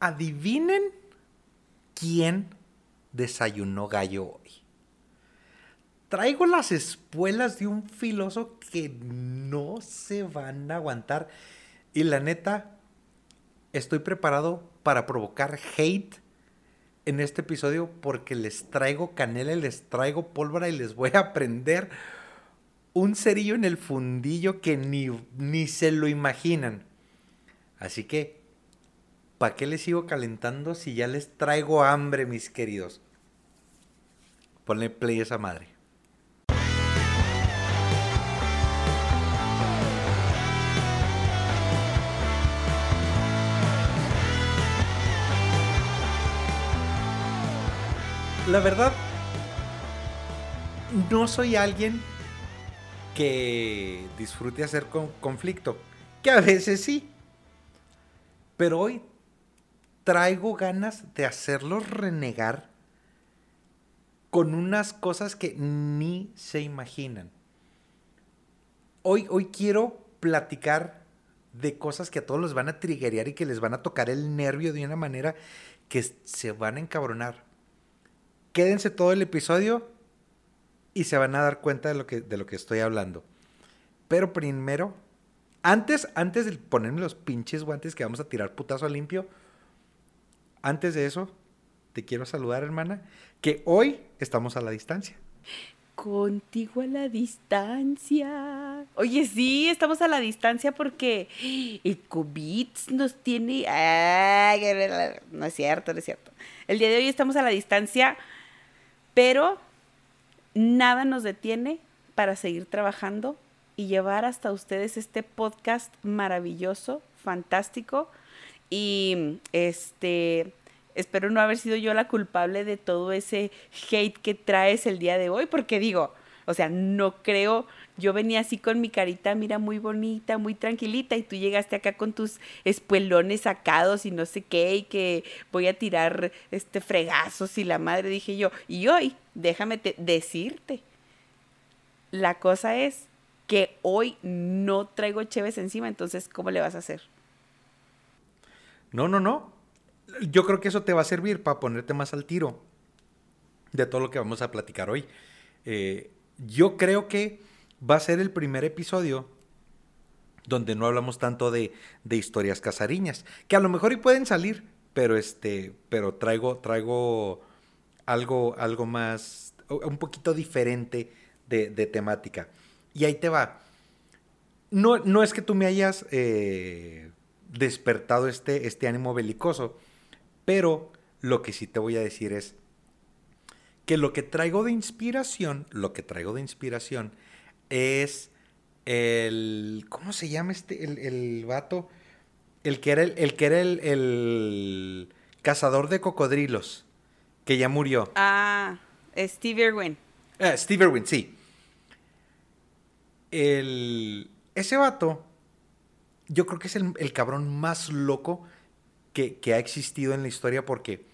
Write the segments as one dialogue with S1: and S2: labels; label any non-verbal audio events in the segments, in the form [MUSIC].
S1: Adivinen quién desayunó gallo hoy. Traigo las espuelas de un filoso que no se van a aguantar. Y la neta, estoy preparado para provocar hate en este episodio porque les traigo canela y les traigo pólvora y les voy a prender un cerillo en el fundillo que ni, ni se lo imaginan. Así que, ¿para qué les sigo calentando si ya les traigo hambre, mis queridos? Ponle play a esa madre. La verdad, no soy alguien que disfrute hacer con conflicto, que a veces sí. Pero hoy traigo ganas de hacerlos renegar con unas cosas que ni se imaginan. Hoy, hoy quiero platicar de cosas que a todos los van a triggerear y que les van a tocar el nervio de una manera que se van a encabronar quédense todo el episodio y se van a dar cuenta de lo que, de lo que estoy hablando. Pero primero, antes, antes de ponerme los pinches guantes que vamos a tirar putazo limpio, antes de eso, te quiero saludar, hermana, que hoy estamos a la distancia.
S2: Contigo a la distancia. Oye, sí, estamos a la distancia porque el COVID nos tiene... no es cierto, no es cierto. El día de hoy estamos a la distancia pero nada nos detiene para seguir trabajando y llevar hasta ustedes este podcast maravilloso, fantástico. Y este espero no haber sido yo la culpable de todo ese hate que traes el día de hoy, porque digo, o sea, no creo yo venía así con mi carita, mira, muy bonita, muy tranquilita, y tú llegaste acá con tus espuelones sacados y no sé qué, y que voy a tirar este fregazos y la madre, dije yo, y hoy, déjame decirte, la cosa es que hoy no traigo cheves encima, entonces, ¿cómo le vas a hacer?
S1: No, no, no. Yo creo que eso te va a servir para ponerte más al tiro de todo lo que vamos a platicar hoy. Eh, yo creo que va a ser el primer episodio donde no hablamos tanto de, historias casariñas, que a lo mejor y pueden salir, pero este, pero traigo, traigo algo, algo más, un poquito diferente de, temática. Y ahí te va. No, no es que tú me hayas eh, despertado este, este ánimo belicoso, pero lo que sí te voy a decir es que lo que traigo de inspiración, lo que traigo de inspiración es el. ¿Cómo se llama este? El, el vato. El que era el, el que era el, el, cazador de cocodrilos. Que ya murió.
S2: Ah, Steve Irwin.
S1: Ah, Steve Irwin, sí. El, ese vato, yo creo que es el, cabrón más loco que, que, ha existido en la historia porque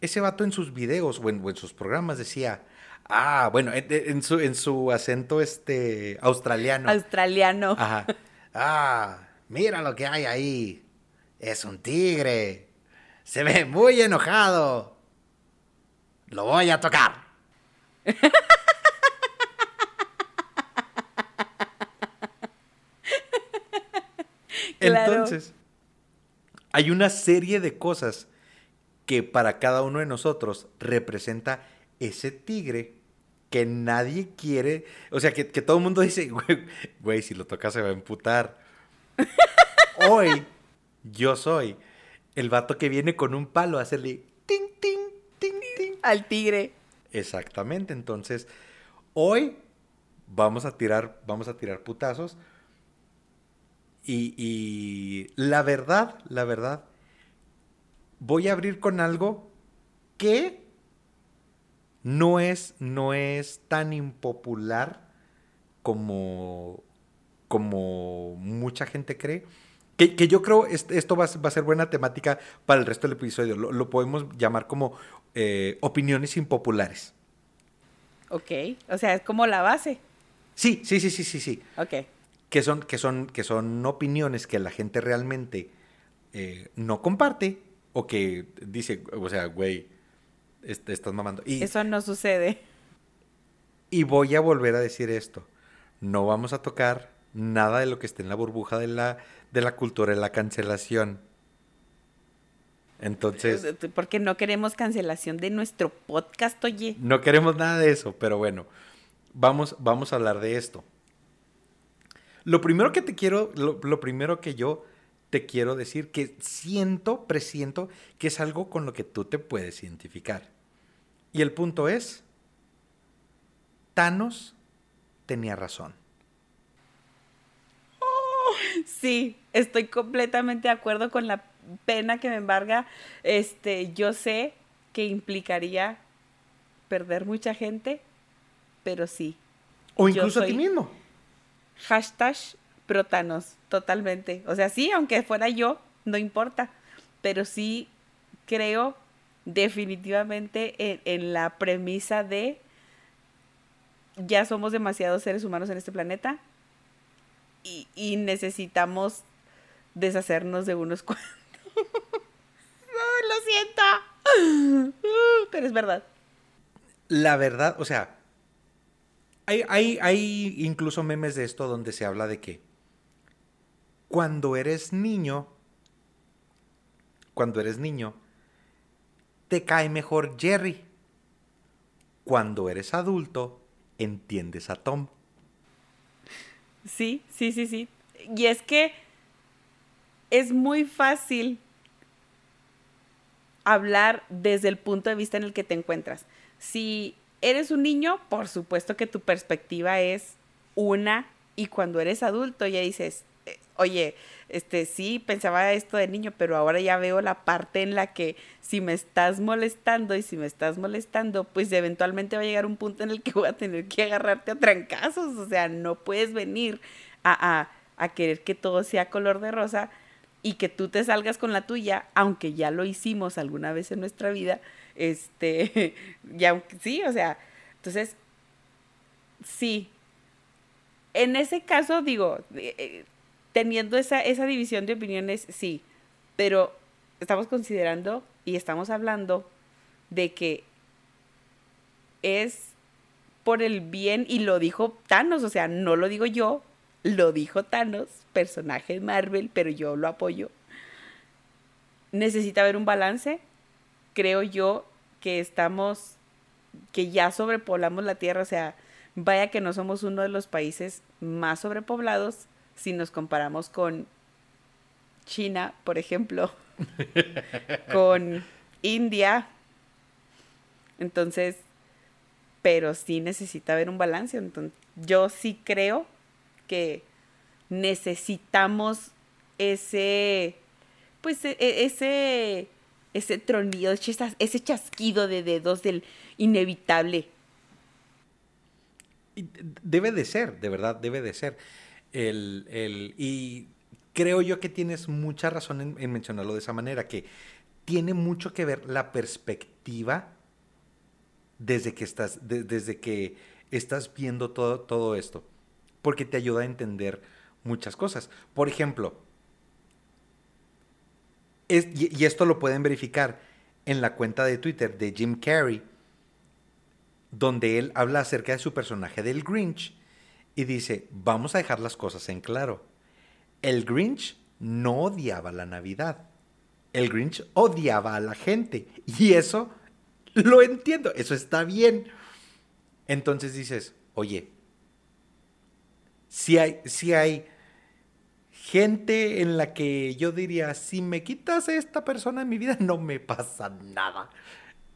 S1: ese vato en sus videos o en sus programas decía, Ah, bueno, en, su, en su acento este australiano.
S2: Australiano.
S1: Ajá. Ah, mira lo que hay ahí. Es un tigre. Se ve muy enojado. Lo voy a tocar. [LAUGHS] Entonces, hay una serie de cosas que para cada uno de nosotros representa ese tigre que nadie quiere, o sea, que, todo el mundo dice, [LAUGHS] güey, si lo toca se va a emputar. [LAUGHS] Hoy yo soy el vato que viene con un palo a hacerle ting, ting, ting, ting.
S2: Al tigre.
S1: Exactamente, entonces, hoy vamos a tirar, vamos a tirar putazos. Y, y la verdad, la verdad, voy a abrir con algo que no es, no es tan impopular como, como mucha gente cree. Que, yo creo esto va, a ser buena temática para el resto del episodio. Lo, podemos llamar como eh, opiniones impopulares.
S2: Ok, o sea, es como la base.
S1: Sí, sí, sí, sí, sí, sí.
S2: Ok.
S1: Que son, que son, que son opiniones que la gente realmente eh, no comparte, O que dice, o sea, güey, est- estás mamando. Y,
S2: Eso no sucede.
S1: y voy a volver a decir esto. No vamos a tocar nada de lo que esté en la burbuja de la, de la cultura de la cancelación. Entonces,
S2: Porque no queremos cancelación de nuestro podcast, oye.
S1: no queremos nada de eso, pero bueno, vamos, vamos a hablar de esto. Lo primero que te quiero, lo, lo primero que yo te quiero decir, que siento, presiento, que es algo con lo que tú te puedes identificar. Y el punto es, Thanos tenía razón.
S2: Sí, estoy completamente de acuerdo con la pena que me embarga. Este, yo sé que implicaría perder mucha gente, pero sí.
S1: O incluso a ti mismo.
S2: Hashtag protanos, totalmente. O sea, sí, aunque fuera yo, no importa. Pero sí creo definitivamente en, en la premisa de ya somos demasiados seres humanos en este planeta y, y necesitamos deshacernos de unos [LAUGHS] cuantos. Ay, lo siento. [LAUGHS] Pero es verdad.
S1: La verdad, o sea, hay, hay, hay incluso memes de esto donde se habla de que cuando eres niño, cuando eres niño, te cae mejor Jerry. Cuando eres adulto, entiendes a Tom.
S2: Sí, sí, sí, sí. Y es que es muy fácil hablar desde el punto de vista en el que te encuentras. Si eres un niño, por supuesto que tu perspectiva es una y cuando eres adulto ya dices, eh, oye, este sí pensaba esto de niño, pero ahora ya veo la parte en la que si me estás molestando y si me estás molestando, pues eventualmente va a llegar un punto en el que [LAUGHS] voy a tener que agarrarte a trancazos, o sea, no puedes venir a, a, a querer que todo sea color de rosa y que tú te salgas con la tuya, aunque ya lo hicimos alguna vez en nuestra vida, este, [LAUGHS] ya sí, o sea, entonces, sí. En ese caso, digo, eh, eh, teniendo esa, esa división de opiniones, sí, pero estamos considerando y estamos hablando de que es por el bien, y lo dijo Thanos, o sea, no lo digo yo, lo dijo Thanos, personaje de Marvel, pero yo lo apoyo. Necesita haber un balance. Creo yo que estamos, que ya sobrepoblamos la Tierra, o sea, vaya que no somos uno de los países más sobrepoblados si nos comparamos con China, por ejemplo, [LAUGHS] con India. Entonces, pero sí necesita haber un balance. Entonces, yo sí creo que necesitamos ese, pues e- e- ese, ese tronido, ese chas- ese chasquido de dedos del inevitable.
S1: Debe de ser, de verdad, debe de ser. El, el- y creo yo que tienes mucha razón en, en mencionarlo de esa manera, que tiene mucho que ver la perspectiva desde que estás, de- desde que estás viendo todo, todo esto, porque te ayuda a entender muchas cosas. Por ejemplo, y, y esto lo pueden verificar en la cuenta de Twitter de Jim Carrey, donde él habla acerca de su personaje del Grinch y dice, vamos a dejar las cosas en claro. El Grinch no odiaba la Navidad. El Grinch odiaba a la gente. Y eso lo entiendo, eso está bien. Entonces dices, oye, si hay, si hay gente en la que yo diría, si me quitas a esta persona en mi vida, no me pasa nada.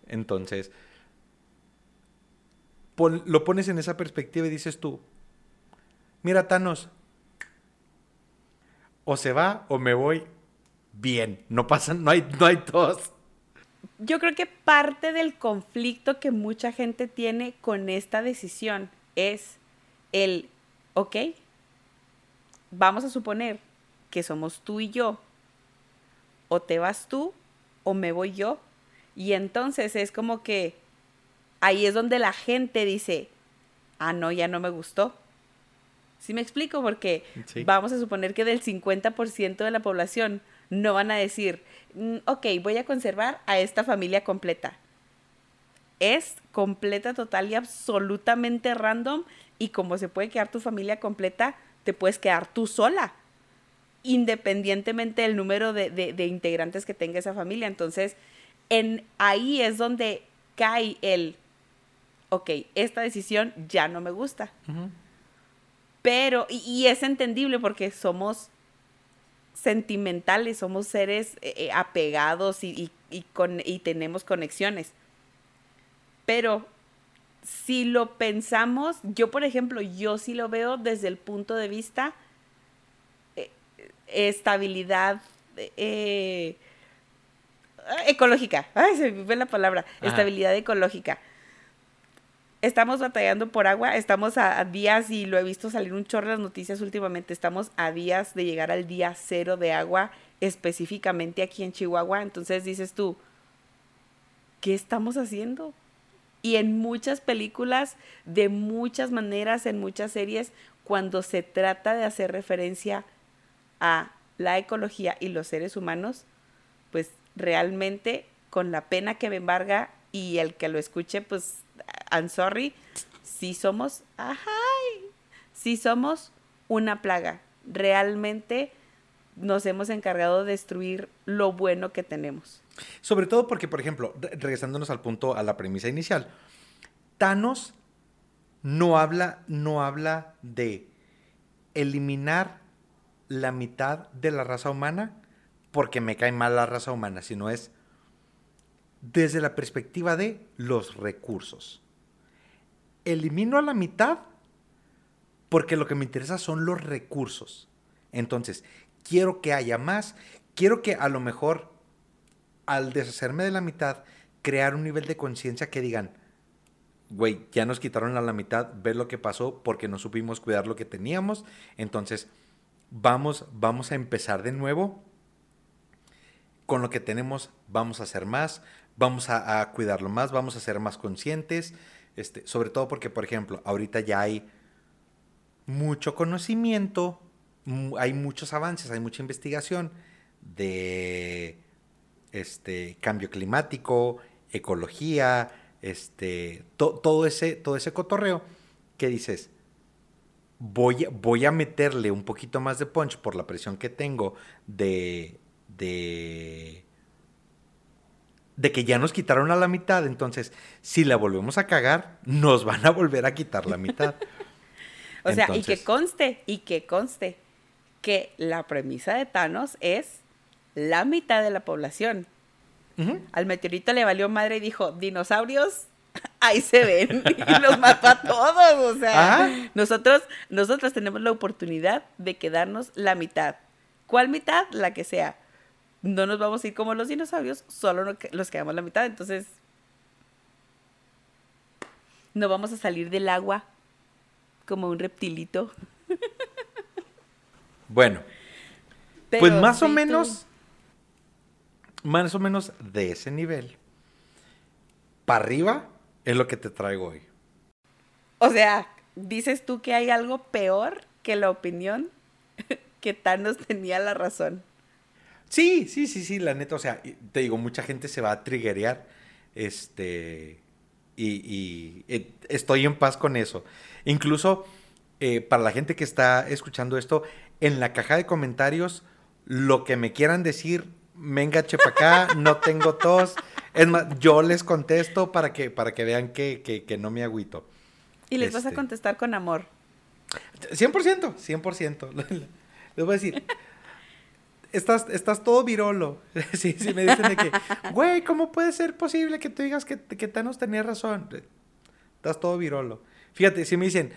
S1: Entonces, lo pones en esa perspectiva y dices tú, mira Thanos, o se va o me voy bien, no pasa, no hay, no hay dos.
S2: Yo creo que parte del conflicto que mucha gente tiene con esta decisión es el, ok, vamos a suponer que somos tú y yo, o te vas tú o me voy yo, y entonces es como que ahí es donde la gente dice, ah, no, ya no me gustó. ¿Sí me explico? Porque
S1: Sí.
S2: vamos a suponer que del 50% de la población no van a decir, "Mm, ok, voy a conservar a esta familia completa. Es completa, total y absolutamente random. Y como se puede quedar tu familia completa, te puedes quedar tú sola. Independientemente del número de, de- de integrantes que tenga esa familia. Entonces, en, ahí es donde cae el, ok, esta decisión ya no me gusta. Pero, y, y es entendible porque somos sentimentales, somos seres eh, eh, apegados y, y- y con, y tenemos conexiones. Pero si lo pensamos, yo por ejemplo, yo sí lo veo desde el punto de vista eh, estabilidad eh, ecológica. Ay, se me fue la palabra.
S1: Ajá.
S2: Estabilidad ecológica. Estamos batallando por agua, estamos a, a días, y lo he visto salir un chorro de las noticias últimamente, estamos a días de llegar al día cero de agua, específicamente aquí en Chihuahua. Entonces dices tú, ¿qué estamos haciendo? Y en muchas películas, de muchas maneras, en muchas series, cuando se trata de hacer referencia a la ecología y los seres humanos, pues realmente con la pena que me embarga y el que lo escuche, pues, I'm sorry, sí somos, ajá, sí somos una plaga. Realmente nos hemos encargado de destruir lo bueno que tenemos.
S1: Sobre todo porque, por ejemplo, re- regresándonos al punto, a la premisa inicial, Thanos no habla, no habla de eliminar la mitad de la raza humana porque me cae mal la raza humana, sino es desde la perspectiva de los recursos. Elimino a la mitad porque lo que me interesa son los recursos. Entonces, quiero que haya más, quiero que a lo mejor al deshacerme de la mitad, crear un nivel de conciencia que digan, güey, ya nos quitaron a la mitad, ver lo que pasó porque no supimos cuidar lo que teníamos, entonces vamos, vamos a empezar de nuevo. Con lo que tenemos vamos a hacer más, vamos a, a cuidarlo más, vamos a ser más conscientes, este, sobre todo porque, por ejemplo, ahorita ya hay mucho conocimiento, hay muchos avances, hay mucha investigación de este cambio climático, ecología, este to- todo ese todo ese cotorreo que dices voy a, voy a meterle un poquito más de punch por la presión que tengo de de de que ya nos quitaron a la mitad, entonces si la volvemos a cagar, nos van a volver a quitar la mitad. [LAUGHS]
S2: O sea, y que conste, y que conste, que la premisa de Thanos es la mitad de la población. Al meteorito le valió madre y dijo, dinosaurios, [LAUGHS] ahí se ven. [LAUGHS] Y los mató a todos. O sea,
S1: Ajá.
S2: nosotros, nosotros tenemos la oportunidad de quedarnos la mitad. ¿Cuál mitad? La que sea. No nos vamos a ir como los dinosaurios, solo los quedamos la mitad. Entonces, no vamos a salir del agua como un reptilito. [LAUGHS]
S1: Bueno, pues más o
S2: sí,
S1: menos, más o menos de ese nivel, para arriba es lo que te traigo hoy.
S2: O sea, dices tú que hay algo peor que la opinión [LAUGHS] que Thanos tenía la razón.
S1: Sí, sí, sí, sí, la neta, o sea, te digo, mucha gente se va a triggerear, este, y, y, eh, estoy en paz con eso. Incluso eh, para la gente que está escuchando esto, en la caja de comentarios, lo que me quieran decir, venga, chepa acá, no tengo tos. Es más, yo les contesto para que, para que vean que, que, que no me agüito.
S2: Y les vas a
S1: Este.
S2: contestar con amor.
S1: 100%, 100%. [LAUGHS] Les voy a decir, estás, estás todo virolo. [LAUGHS] Sí, sí, me dicen de que, güey, ¿cómo puede ser posible que tú digas que, que Thanos tenía razón? Estás todo virolo. Fíjate, si me dicen,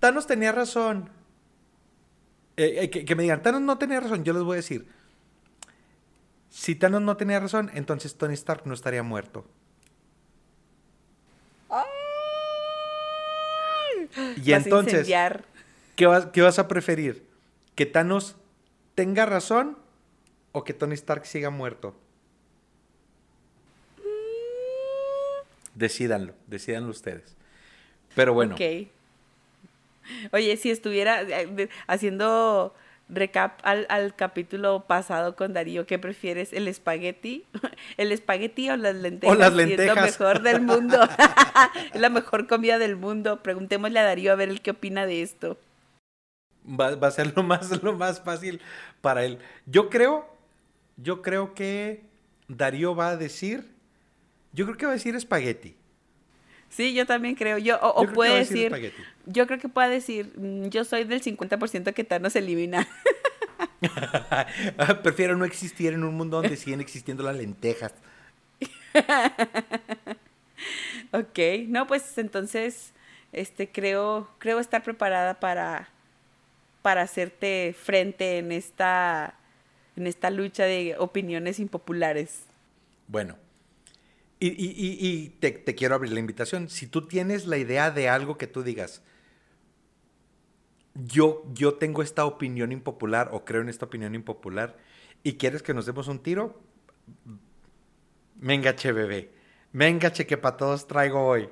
S1: Thanos tenía razón, eh, eh, que, que me digan, Thanos no tenía razón, yo les voy a decir, si Thanos no tenía razón, entonces Tony Stark no estaría muerto. Y
S2: Vas
S1: entonces... ¿Qué vas, qué vas a preferir? ¿Que Thanos tenga razón o que Tony Stark siga muerto? Decídanlo, decídanlo ustedes. Pero bueno,
S2: Ok. Oye, si estuviera eh, haciendo recap al, al, capítulo pasado con Darío, ¿qué prefieres? ¿El espagueti? [LAUGHS] ¿El espagueti o las lentejas?
S1: O las lentejas.
S2: es lo mejor del mundo. es [LAUGHS] [LAUGHS] la mejor comida del mundo. Preguntémosle a Darío a ver el qué opina de esto.
S1: Va, va, a ser lo más, lo más fácil para él. Yo creo, yo creo que Darío va a decir, yo creo que va a decir espagueti.
S2: Sí, yo también creo. Yo, o, o puede decir, decir yo creo que puede decir, mm, yo soy del 50% que Thanos elimina. [LAUGHS]
S1: Prefiero no existir en un mundo donde siguen existiendo las lentejas. [LAUGHS]
S2: ok, no, pues entonces, este, creo, creo estar preparada para, para hacerte frente en esta, en esta lucha de opiniones impopulares.
S1: Bueno, y, y, y te, quiero abrir la invitación. Si tú tienes la idea de algo que tú digas, yo, yo tengo esta opinión impopular o creo en esta opinión impopular y quieres que nos demos un tiro, mengache bebé, mengache que para todos traigo hoy.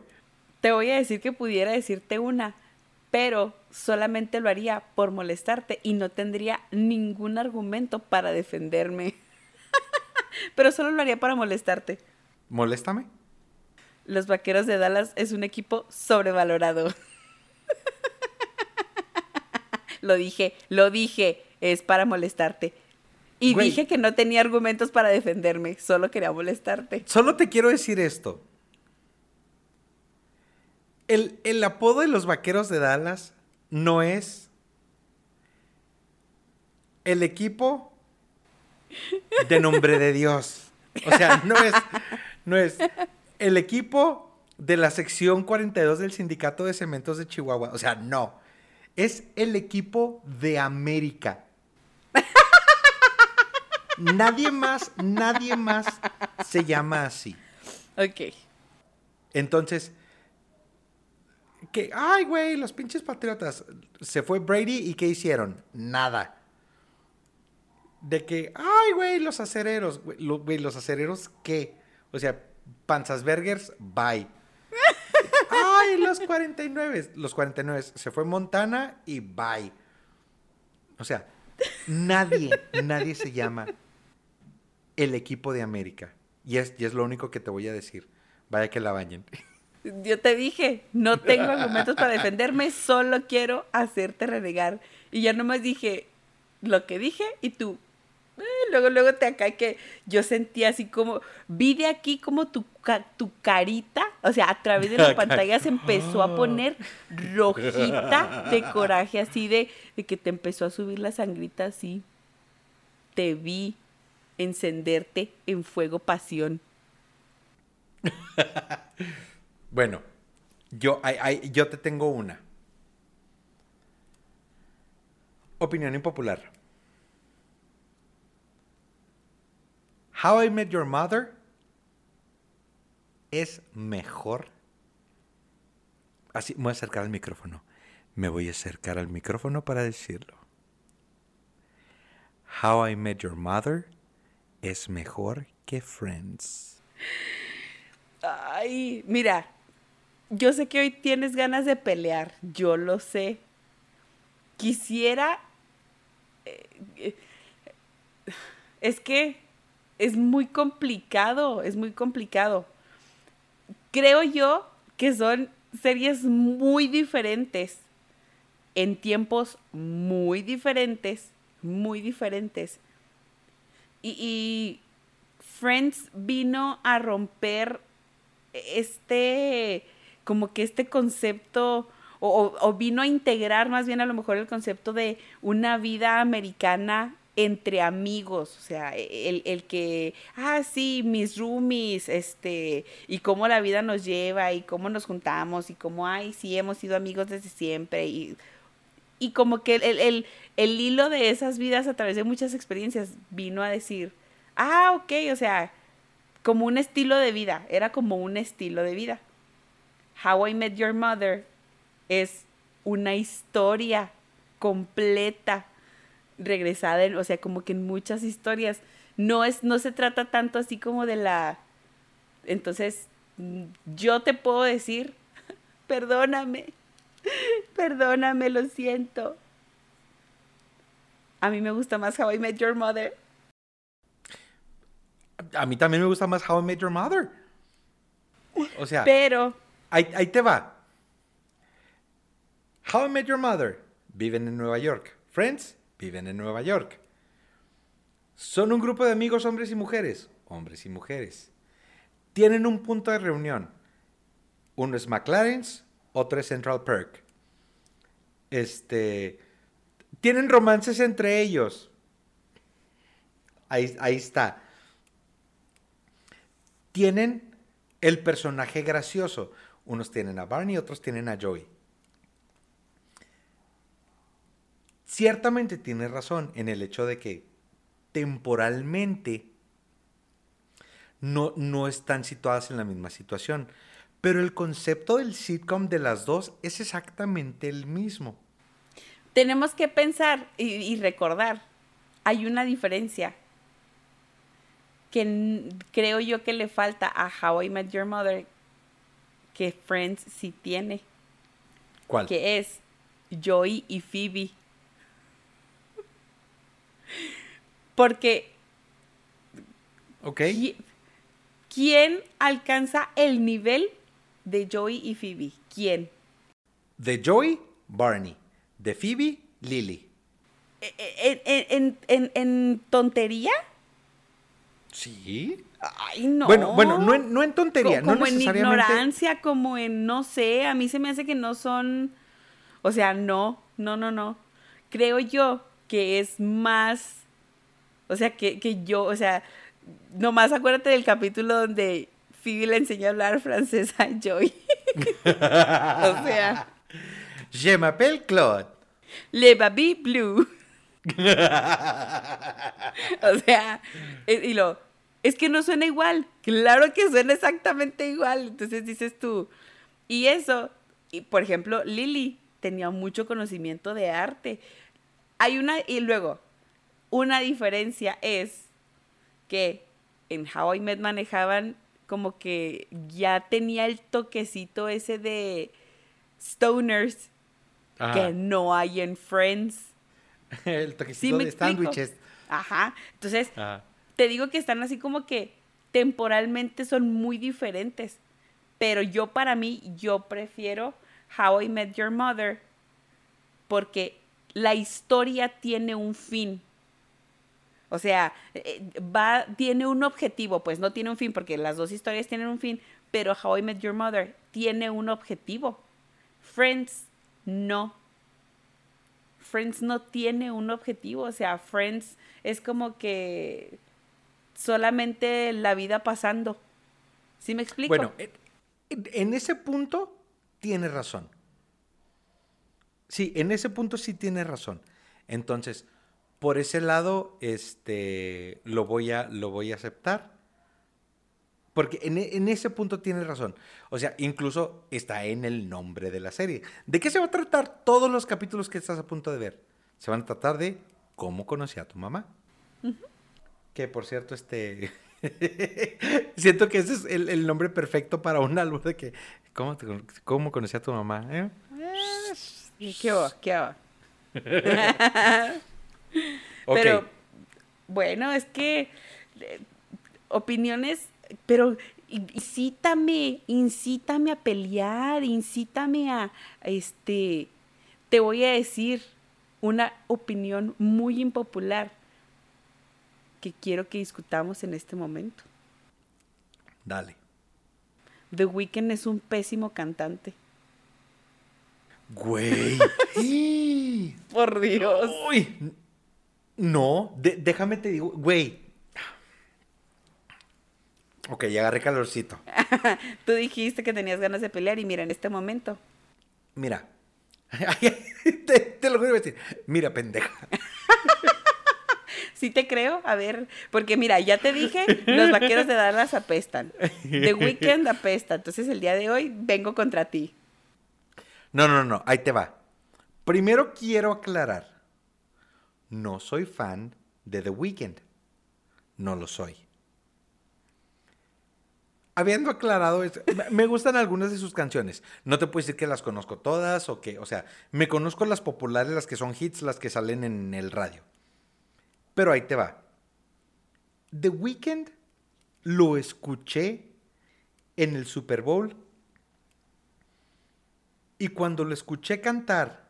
S2: Te voy a decir que pudiera decirte una, pero solamente lo haría por molestarte y no tendría ningún argumento para defenderme. [LAUGHS] pero solo lo haría para molestarte.
S1: Moléstame.
S2: Los Vaqueros de Dallas es un equipo sobrevalorado. [LAUGHS] lo dije, lo dije, es para molestarte. Y dije que no tenía argumentos para defenderme, solo quería molestarte.
S1: Solo te quiero decir esto. El, el apodo de los Vaqueros de Dallas no es el equipo de nombre de Dios. O sea, no es, no es el equipo de la sección 42 del Sindicato de Cementos de Chihuahua. O sea, no. Es el equipo de América. nadie más, nadie más se llama así.
S2: Ok.
S1: Entonces, que, ay, güey, los pinches patriotas. Se fue Brady y ¿qué hicieron? Nada de que, ay, güey, los acereros, güey, los acereros, ¿qué? O sea, panzas burgers, bye. [LAUGHS] ay, los 49, los 49, se fue Montana y bye. O sea, nadie, nadie se llama el equipo de América. Y es, y es lo único que te voy a decir. Vaya que la bañen.
S2: Yo te dije, no tengo argumentos para defenderme, solo quiero hacerte renegar. Y ya nomás dije lo que dije y tú, eh, luego, luego te acá que yo sentía así como, vi de aquí como tu, tu carita, o sea, a través de la [LAUGHS] pantalla se empezó a poner rojita de coraje, así de, de que te empezó a subir la sangrita así. Te vi encenderte en fuego pasión. [LAUGHS]
S1: bueno, yo, yo te tengo una. Opinión impopular. How I Met Your Mother es mejor. Así, me voy a acercar al micrófono. Me voy a acercar al micrófono para decirlo. How I Met Your Mother es mejor que Friends.
S2: Ay, mira, yo sé que hoy tienes ganas de pelear, yo lo sé. Quisiera... Eh, eh, es que es muy complicado, es muy complicado. Creo yo que son series muy diferentes, en tiempos muy diferentes, muy diferentes. Y, Friends vino a romper este, como que este concepto, o, vino a integrar más bien a lo mejor el concepto de una vida americana entre amigos, o sea, el, el, que, ah, sí, mis roomies, este, y cómo la vida nos lleva, y cómo nos juntamos, y cómo, ay, sí, hemos sido amigos desde siempre, y, y como que el, el, el hilo de esas vidas a través de muchas experiencias vino a decir, ah, ok, o sea, como un estilo de vida, era como un estilo de vida. How I Met Your Mother es una historia completa regresada, o sea, como que en muchas historias no es no se trata tanto así como de la entonces yo te puedo decir, [LAUGHS] perdóname. [LAUGHS] Perdóname, lo siento. A mí me gusta más How I Met Your Mother.
S1: A mí también me gusta más How I Met Your Mother. O sea,
S2: Pero,
S1: ahí, ahí te va. How I Met Your Mother viven en Nueva York. Friends viven en Nueva York. Son un grupo de amigos hombres y mujeres. Hombres y mujeres. Tienen un punto de reunión. Uno es McLaren's, otro es Central Perk. Este. Tienen romances entre ellos. Ahí, ahí está. Tienen el personaje gracioso. Unos tienen a Barney, otros tienen a Joey. Ciertamente tiene razón en el hecho de que temporalmente no, no están situadas en la misma situación. Pero el concepto del sitcom de las dos es exactamente el mismo.
S2: tenemos que pensar y, y recordar, hay una diferencia que creo yo que le falta a How I Met Your Mother que Friends sí tiene,
S1: ¿Cuál?
S2: que es Joey y Phoebe. Porque
S1: Ok.
S2: ¿qui- ¿quién alcanza el nivel de Joey y Phoebe? ¿Quién?
S1: De Joey, Barney. De Phoebe, Lily.
S2: ¿En, en- en- en- tontería?
S1: Sí.
S2: Ay, no.
S1: Bueno, bueno, no en, no en tontería,
S2: Co-
S1: no
S2: como en ignorancia, como en no sé, a mí se me hace que no son, o sea, no, no, no, no. Creo yo que es más, o sea, que, que yo, o sea, nomás acuérdate del capítulo donde Phoebe le enseñó a hablar francés a Joy. [LAUGHS] o sea,
S1: Je m'appelle Claude.
S2: Le Baby Blue. [LAUGHS] o sea, y lo, es que no suena igual. Claro que suena exactamente igual. Entonces dices tú, y eso, y por ejemplo, Lily tenía mucho conocimiento de arte. Hay una, y luego, una diferencia es que en How I Met manejaban como que ya tenía el toquecito ese de stoners
S1: Ajá.
S2: que no hay en Friends. [LAUGHS]
S1: El
S2: ¿Sí
S1: toquecito de sándwiches.
S2: Ajá. Entonces,
S1: Ajá.
S2: te digo que están así como que temporalmente son muy diferentes. Pero yo para mí, yo prefiero How I Met Your Mother porque la historia tiene un fin. O sea, eh, va, tiene un objetivo, pues no tiene un fin porque las dos historias tienen un fin, pero How I Met Your Mother tiene un objetivo. Friends no. Friends no tiene un objetivo, o sea, Friends es como que solamente la vida pasando. ¿Sí me explico?
S1: Bueno, en, ese punto tiene razón. Sí, en ese punto sí tiene razón. Entonces, por ese lado, este, lo voy a, lo voy a aceptar. Porque en, en ese punto tiene razón. O sea, incluso está en el nombre de la serie. ¿De qué se va a tratar todos los capítulos que estás a punto de ver? Se van a tratar de cómo conocí a tu mamá. Que por cierto, este. [LAUGHS] Siento que ese es el, el nombre perfecto para un álbum de que. ¿Cómo, te cómo conocí a tu mamá? eh?
S2: ¿Qué va? ¿Qué va? [LAUGHS] Pero, bueno, es que eh, opiniones, pero in- incítame, incítame a pelear, incítame a, este, te voy a decir una opinión muy impopular que quiero que discutamos en este momento.
S1: Dale.
S2: The Weeknd es un pésimo cantante.
S1: Güey. [LAUGHS]
S2: Por Dios.
S1: Uy. No, de- déjame te digo, güey. Ok, ya agarré calorcito. [LAUGHS]
S2: Tú dijiste que tenías ganas de pelear y mira, en este momento.
S1: Mira. [LAUGHS] te, te lo quiero decir. Mira, pendeja.
S2: Sí te creo, a ver, porque mira, ya te dije, los vaqueros de Dallas apestan. The Weeknd apesta, entonces el día de hoy vengo contra ti.
S1: No, no, no, ahí te va. Primero quiero aclarar. No soy fan de The Weeknd. No lo soy. Habiendo aclarado esto, me- gustan algunas de sus canciones. No te puedo decir que las conozco todas o que, o sea, me conozco las populares, las que son hits, las que salen en el radio. Pero ahí te va. The Weeknd lo escuché en el Super Bowl y cuando lo escuché cantar,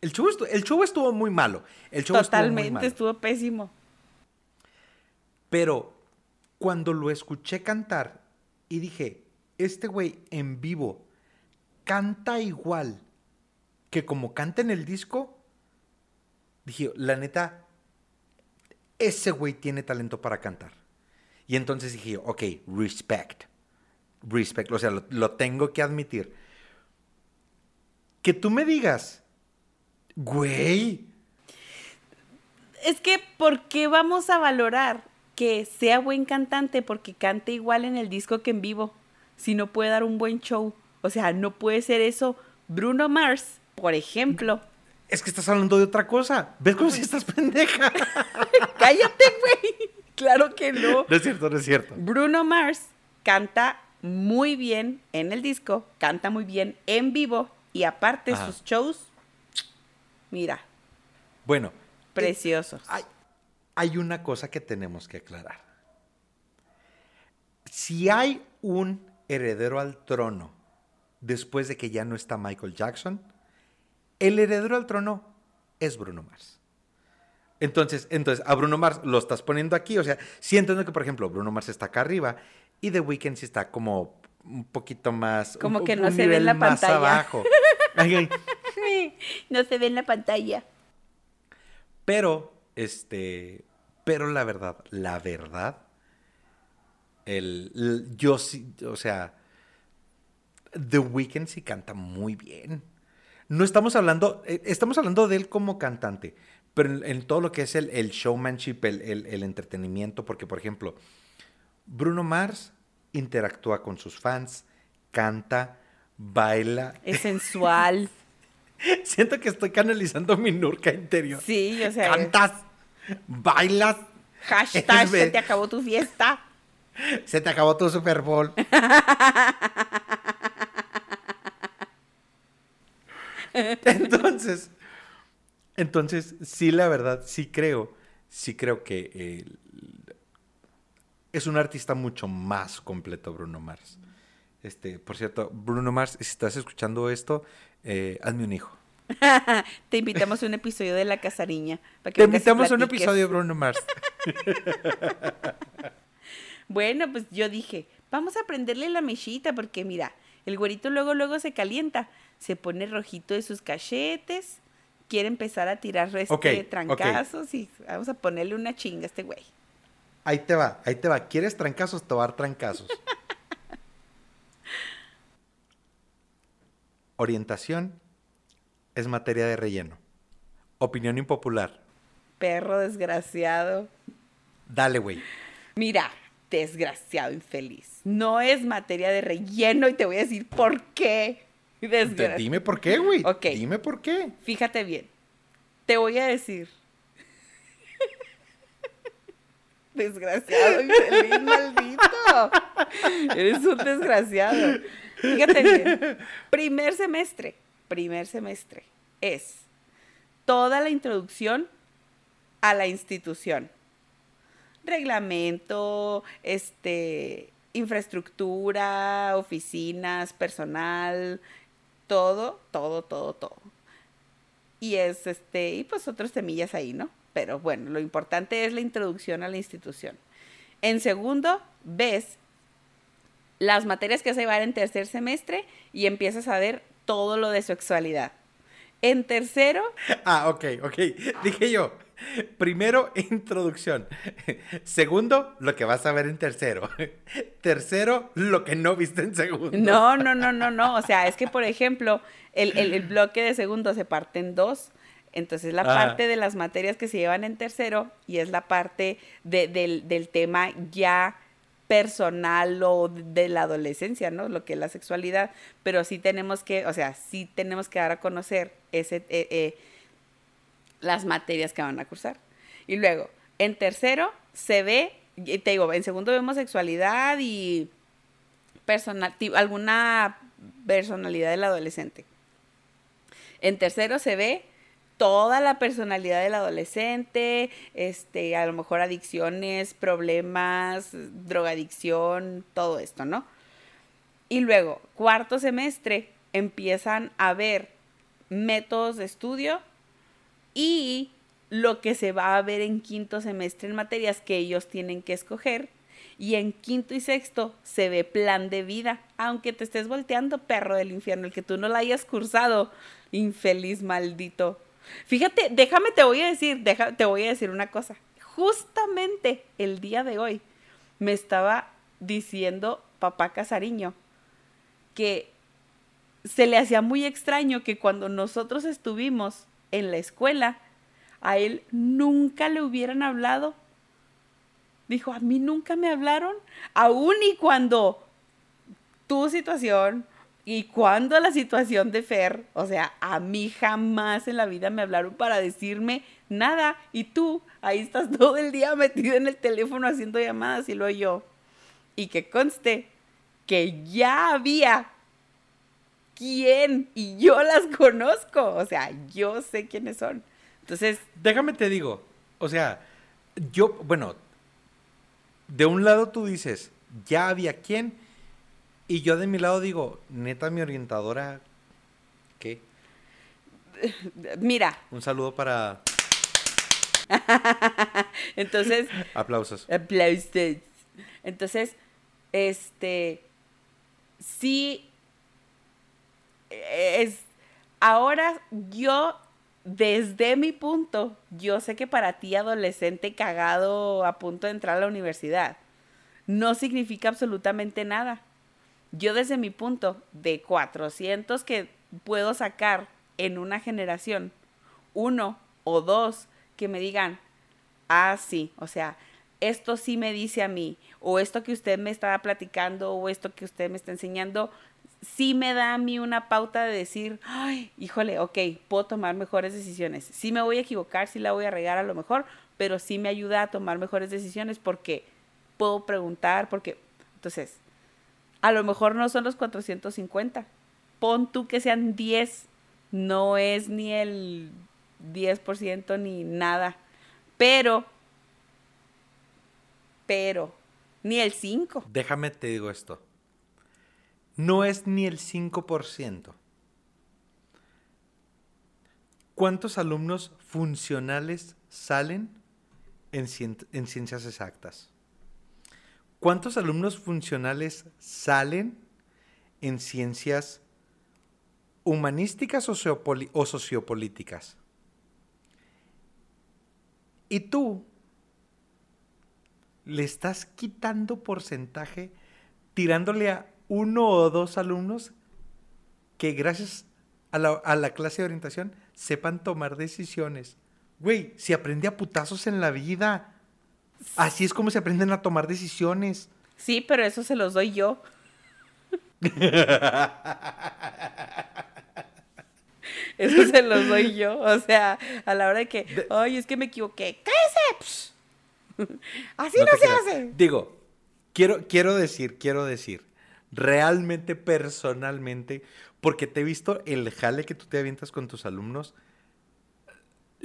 S1: el show, estu- el show estuvo muy malo. El show estuvo muy
S2: Totalmente,
S1: malo.
S2: estuvo pésimo.
S1: Pero cuando lo escuché cantar y dije, este güey en vivo canta igual que como canta en el disco, dije, la neta, ese güey tiene talento para cantar. Y entonces dije, ok, respect. Respect, o sea, lo, lo tengo que admitir. Que tú me digas, güey,
S2: Es que, ¿por qué vamos a valorar que sea buen cantante porque cante igual en el disco que en vivo? Si no puede dar un buen show. O sea, no puede ser eso. Bruno Mars, por ejemplo.
S1: es que estás hablando de otra cosa. ¿Ves cómo si estás pendeja? [LAUGHS]
S2: ¡Cállate, güey! Claro que no.
S1: No es cierto, no es cierto.
S2: Bruno Mars canta muy bien en el disco, canta muy bien en vivo y aparte
S1: Ajá.
S2: sus shows, mira,
S1: Bueno,
S2: preciosos.
S1: hay, hay una cosa que tenemos que aclarar. Si hay un heredero al trono después de que ya no está Michael Jackson, el heredero al trono es Bruno Mars. Entonces, entonces, a Bruno Mars lo estás poniendo aquí. O sea, sí entiendo que, por ejemplo, Bruno Mars está acá arriba y The Weeknd sí está como un poquito más.
S2: Como
S1: un-
S2: que no se ve en la
S1: más
S2: pantalla.
S1: abajo. [LAUGHS]
S2: No se ve en la pantalla.
S1: Pero, este, pero la verdad, la verdad, el, el- yo sí, o sea, The Weeknd sí canta muy bien. No estamos hablando, eh, estamos hablando de él como cantante, pero en, en todo lo que es el, el showmanship, el- el entretenimiento, porque por ejemplo, Bruno Mars interactúa con sus fans, canta, baila.
S2: Es sensual. [LAUGHS]
S1: Siento que estoy canalizando mi nurca interior.
S2: Sí, o sea,
S1: Cantas, bailas,
S2: hashtag
S1: es
S2: se te acabó tu fiesta. [LAUGHS]
S1: se te acabó tu Super Bowl. [LAUGHS] entonces, entonces, sí, la verdad, sí creo, sí creo que eh, es un artista mucho más completo, Bruno Mars. Este, por cierto, Bruno Mars, si estás escuchando esto, eh, hazme un hijo. [LAUGHS]
S2: Te invitamos a un episodio de La Casariña. para que
S1: Te invitamos a un episodio de Bruno Mars. [LAUGHS]
S2: Bueno, pues yo dije, vamos a prenderle la mechita porque mira, el güerito luego luego se calienta, se pone rojito de sus cachetes, quiere empezar a tirar
S1: Ok, ok.
S2: trancazos y vamos a ponerle una chinga a este güey.
S1: Ahí te va, ahí te va. ¿Quieres trancazos? Te voy a dar trancazos. [LAUGHS] Orientación es materia de relleno. Opinión impopular.
S2: Perro desgraciado.
S1: Dale, güey.
S2: Mira, desgraciado infeliz. No es materia de relleno y te voy a decir por qué.
S1: Dime por qué, güey.
S2: Ok.
S1: Dime por qué.
S2: Fíjate bien. Te voy a decir. Desgraciado, infeliz, maldito. Eres un desgraciado. Fíjate bien. Primer semestre, primer semestre es toda la introducción a la institución. Reglamento, este, infraestructura, oficinas, personal, todo, todo, todo, todo. Y es este, y pues otros semillas ahí, ¿no? Pero bueno, lo importante es la introducción a la institución. En segundo, ves las materias que se llevar en tercer semestre y empiezas a ver todo lo de sexualidad. En tercero, [LAUGHS]
S1: Ah, ok, ok. [LAUGHS] Dije yo. Primero, introducción. [LAUGHS] Segundo, lo que vas a ver en tercero. Tercero, lo que no viste en segundo.
S2: no, no, no, no, no. O sea, es que, por ejemplo, el, el- el bloque de segundo se parte en dos. Entonces, la
S1: Ajá.
S2: parte de las materias que se llevan en tercero y es la parte de- del, del tema ya personal o de la adolescencia, ¿no? Lo que es la sexualidad. Pero sí tenemos que, o sea, sí tenemos que dar a conocer ese, eh, eh, las materias que van a cursar. Y luego, en tercero se ve, y te digo, en segundo vemos sexualidad y personal, alguna personalidad del adolescente. En tercero se ve toda la personalidad del adolescente, este, a lo mejor adicciones, problemas, drogadicción, todo esto, ¿no? Y luego, cuarto semestre, empiezan a ver métodos de estudio y lo que se va a ver en quinto semestre en materias que ellos tienen que escoger. Y en quinto y sexto se ve plan de vida, aunque te estés volteando, perro del infierno, el que tú no la hayas cursado, infeliz maldito. Fíjate, déjame, te voy a decir, te voy a decir una cosa. Justamente el día de hoy me estaba diciendo papá Casariño que se le hacía muy extraño que cuando nosotros estuvimos en la escuela, a él nunca le hubieran hablado. Dijo, a mí nunca me hablaron, aún y cuando tu situación y cuando la situación de Fer, o sea, a mí jamás en la vida me hablaron para decirme nada. Y tú, ahí estás todo el día metido en el teléfono haciendo llamadas y lo yo. Y que conste que ya había quién y yo las conozco, o sea, yo sé quiénes son. Entonces,
S1: déjame te digo, o sea, yo, bueno, de un lado tú dices, ya había quién, y yo de mi lado digo, neta, mi orientadora, ¿qué?
S2: Mira.
S1: Un saludo para... [LAUGHS]
S2: Entonces...
S1: Aplausos.
S2: Aplausos. Entonces, este, sí es, ahora yo, desde mi punto, yo sé que para ti adolescente cagado a punto de entrar a la universidad, no significa absolutamente nada. Yo desde mi punto, de 400 que puedo sacar en una generación, uno o dos que me digan, ah, sí, o sea, esto sí me dice a mí, o esto que usted me estaba platicando, o esto que usted me está enseñando, sí me da a mí una pauta de decir, ay, híjole, ok, puedo tomar mejores decisiones. Sí me voy a equivocar, sí la voy a regar a lo mejor, pero sí me ayuda a tomar mejores decisiones porque puedo preguntar, porque, entonces, a lo mejor no son los 450. Pon tú que sean 10, no es ni el 10% ni nada, pero, pero, ni el 5.
S1: Déjame te digo esto no es ni el 5%. ¿Cuántos alumnos funcionales salen en, ciencias exactas? ¿Cuántos alumnos funcionales salen en ciencias humanísticas o, sociopolíticas? Y tú le estás quitando porcentaje tirándole a uno o dos alumnos que gracias a la, clase de orientación sepan tomar decisiones. Güey, si aprende a putazos en la vida, así es como se aprenden a tomar decisiones.
S2: Sí, pero eso se los doy yo. [LAUGHS] eso se los doy yo. O sea, a la hora de que, ay, es que me equivoqué. ¡Cállese! [LAUGHS] Así no, se hace.
S1: Digo, quiero, quiero decir, quiero decir realmente personalmente, porque te he visto el jale que tú te avientas con tus alumnos.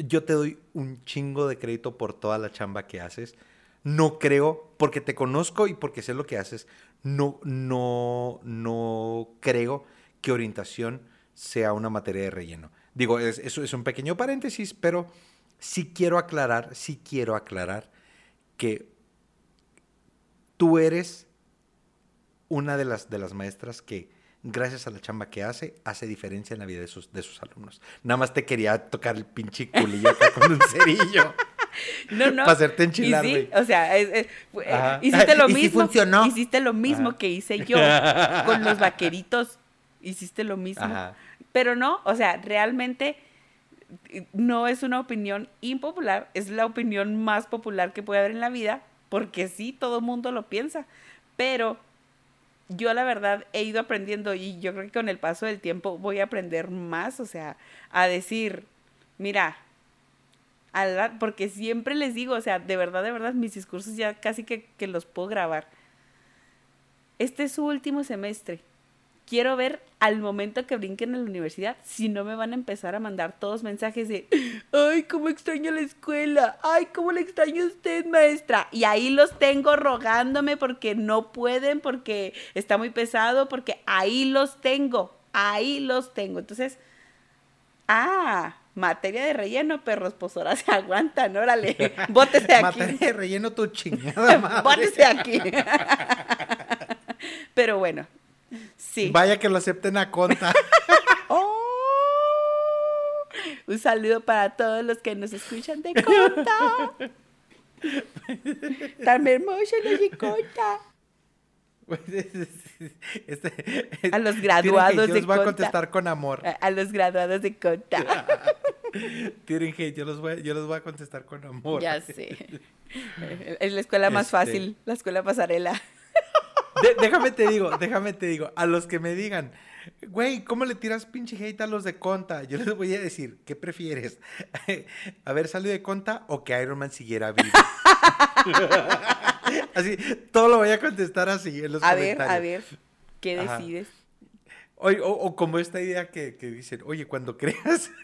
S1: Yo te doy un chingo de crédito por toda la chamba que haces. No creo, porque te conozco y porque sé lo que haces, no, no, no creo que orientación sea una materia de relleno. Digo, eso es un pequeño paréntesis, pero sí quiero aclarar, sí quiero aclarar que tú eres una de las, de las maestras que, gracias a la chamba que hace, hace diferencia en la vida de sus, de sus alumnos. Nada más te quería tocar el pinche culillo acá con un cerillo. [LAUGHS]
S2: No, no.
S1: Para hacerte enchilar,
S2: sí, o sea, eh, hiciste [LAUGHS] lo mismo. funcionó? Hiciste lo mismo que hice yo [LAUGHS] con los vaqueritos. Hiciste lo mismo. Pero no, o sea, realmente no es una opinión impopular, es la opinión más popular que puede haber en la vida, porque sí, todo el mundo lo piensa. Pero yo la verdad he ido aprendiendo y yo creo que con el paso del tiempo voy a aprender más, o sea, a decir, mira, porque siempre les digo, o sea, de verdad, de verdad, mis discursos ya casi que, que los puedo grabar. Este es su último semestre. Quiero ver al momento que brinquen en la universidad si no me van a empezar a mandar todos mensajes de, ay, cómo extraño la escuela, ay, cómo le extraño a usted, maestra. Y ahí los tengo rogándome porque no pueden, porque está muy pesado, porque ahí los tengo, ahí los tengo. Entonces, ah, materia de relleno, perros, pues ahora se aguantan, órale, [LAUGHS] bótese aquí.
S1: Materia de relleno tu chingada [LAUGHS] madre.
S2: Bótese aquí. [LAUGHS] Pero bueno, sí.
S1: Vaya que lo acepten a conta. [LAUGHS]
S2: ¡Oh! Un saludo para todos los que nos escuchan de Cota. Tan los de Cota.
S1: Este-
S2: A los graduados
S1: hate, yo
S2: de
S1: los voy a contestar con amor.
S2: A, a los graduados de Cota. [LAUGHS]
S1: Tienen hate, yo los voy, a- yo los voy a contestar con amor.
S2: ya sé. [LAUGHS] Es la escuela más
S1: Este-
S2: fácil, la escuela pasarela.
S1: De- déjame te digo, déjame te digo, a los que me digan, güey, ¿cómo le tiras pinche hate a los de Conta? Yo les voy a decir, ¿qué prefieres? [LAUGHS] ¿Haber salido de Conta o que Iron Man siguiera vivo? [LAUGHS] así, todo lo voy a contestar así en los
S2: A ver,
S1: comentarios.
S2: a ver, ¿qué
S1: Ajá.
S2: decides?
S1: O, o- o como esta idea que, que dicen, oye, cuando creas, [LAUGHS]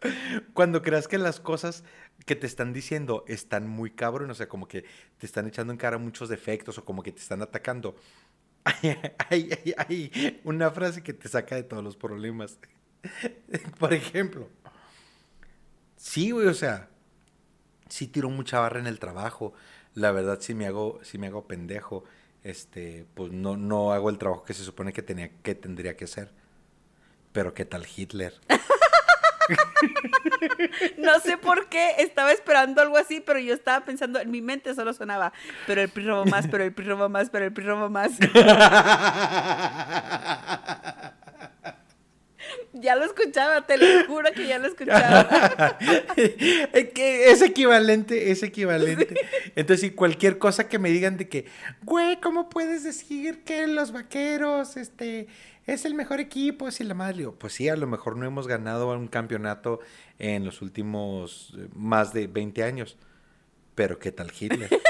S1: [LAUGHS] cuando creas que las cosas que te están diciendo están muy cabrón, o sea, como que te están echando en cara muchos defectos o como que te están atacando, [LAUGHS] hay, hay- una frase que te saca de todos los problemas. [LAUGHS] Por ejemplo, sí, güey, o sea, sí tiro mucha barra en el trabajo. La verdad, sí me hago, sí me hago pendejo. Este, pues no, no hago el trabajo que se supone que tenía, que tendría que hacer. Pero qué tal Hitler.
S2: No sé por qué estaba esperando algo así, pero yo estaba pensando, en mi mente solo sonaba, pero el PRI más, pero el PRI más, pero el PRI más. [LAUGHS] [LAUGHS] Ya lo escuchaba, te lo juro que ya lo escuchaba. [LAUGHS]
S1: es equivalente, es equivalente. Entonces, si cualquier cosa que me digan de que, güey, ¿cómo puedes decir que los vaqueros, este, es el mejor equipo? Si la madre, le digo, pues sí, a lo mejor no hemos ganado un campeonato en los últimos eh, más de 20 años. Pero ¿qué tal Hitler? [LAUGHS]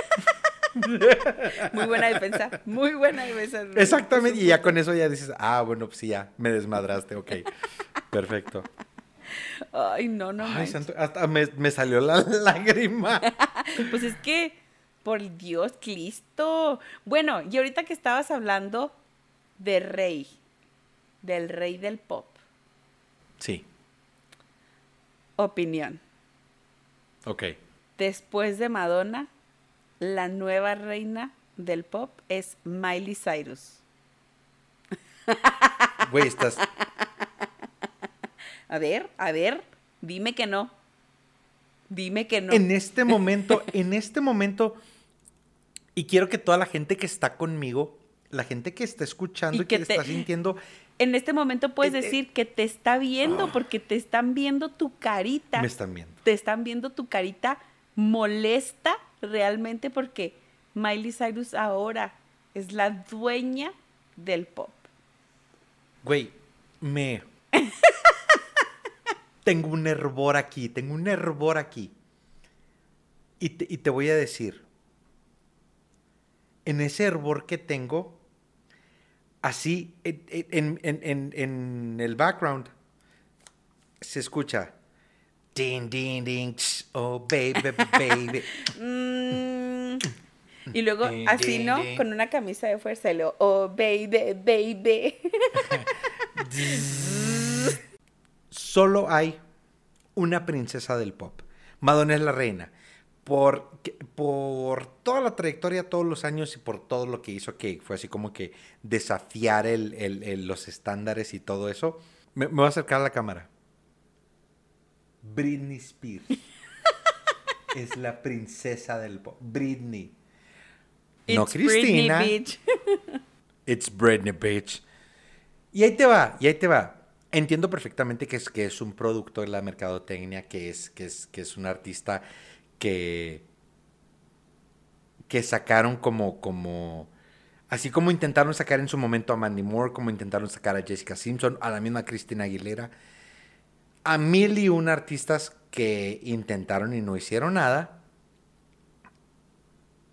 S2: Muy buena defensa, muy buena defensa.
S1: Exactamente, y ya con eso ya dices, ah, bueno, pues sí, ya, me desmadraste, ok. Perfecto.
S2: Ay, no, no.
S1: Ay, santo, hasta me, me salió la [LAUGHS] lágrima. [LAUGHS]
S2: Pues es que, por Dios, Cristo. Bueno, y ahorita que estabas hablando de rey, del rey del pop,
S1: Sí,
S2: opinión.
S1: ok.
S2: Después de Madonna, la nueva reina del pop es Miley Cyrus.
S1: Güey, estás,
S2: A ver, a ver, dime que no. Dime que no.
S1: En este momento, en este momento, y quiero que toda la gente que está conmigo, la gente que está escuchando
S2: Y
S1: y, que,
S2: que te-
S1: está sintiendo,
S2: En este momento puedes
S1: Eh, eh.
S2: decir que te está viendo porque te están viendo tu carita.
S1: me están viendo.
S2: Te están viendo tu carita molesta realmente porque Miley Cyrus ahora es la dueña del pop.
S1: Güey, me... [LAUGHS] tengo un hervor aquí, tengo un hervor aquí. Y te, y te voy a decir, en ese hervor que tengo, así, en, en- en- en- en el background, se escucha... Ding, ding, ding, oh, baby, baby. [LAUGHS]
S2: Mm. Y luego
S1: Ding,
S2: así, ¿no? Con una camisa de fuerza y luego, oh, baby, baby. [LAUGHS]
S1: Solo hay una princesa del pop. Madonna es la reina. Por, por toda la trayectoria, todos los años y por todo lo que hizo, que fue así como que desafiar el- el- el- los estándares y todo eso. Me, me voy a acercar a la cámara. Britney Spears. [LAUGHS] es la princesa del pop. Britney. no
S2: It's Britney,
S1: Cristina.
S2: bitch. [LAUGHS]
S1: It's Britney, bitch. Y ahí te va, y ahí te va. Entiendo perfectamente que es, que es un producto de la mercadotecnia, que es, que es, que es un artista que, que sacaron como, como, así como intentaron sacar en su momento a Mandy Moore, como intentaron sacar a Jessica Simpson, a la misma Cristina Aguilera, a mil y un artistas que intentaron y no hicieron nada.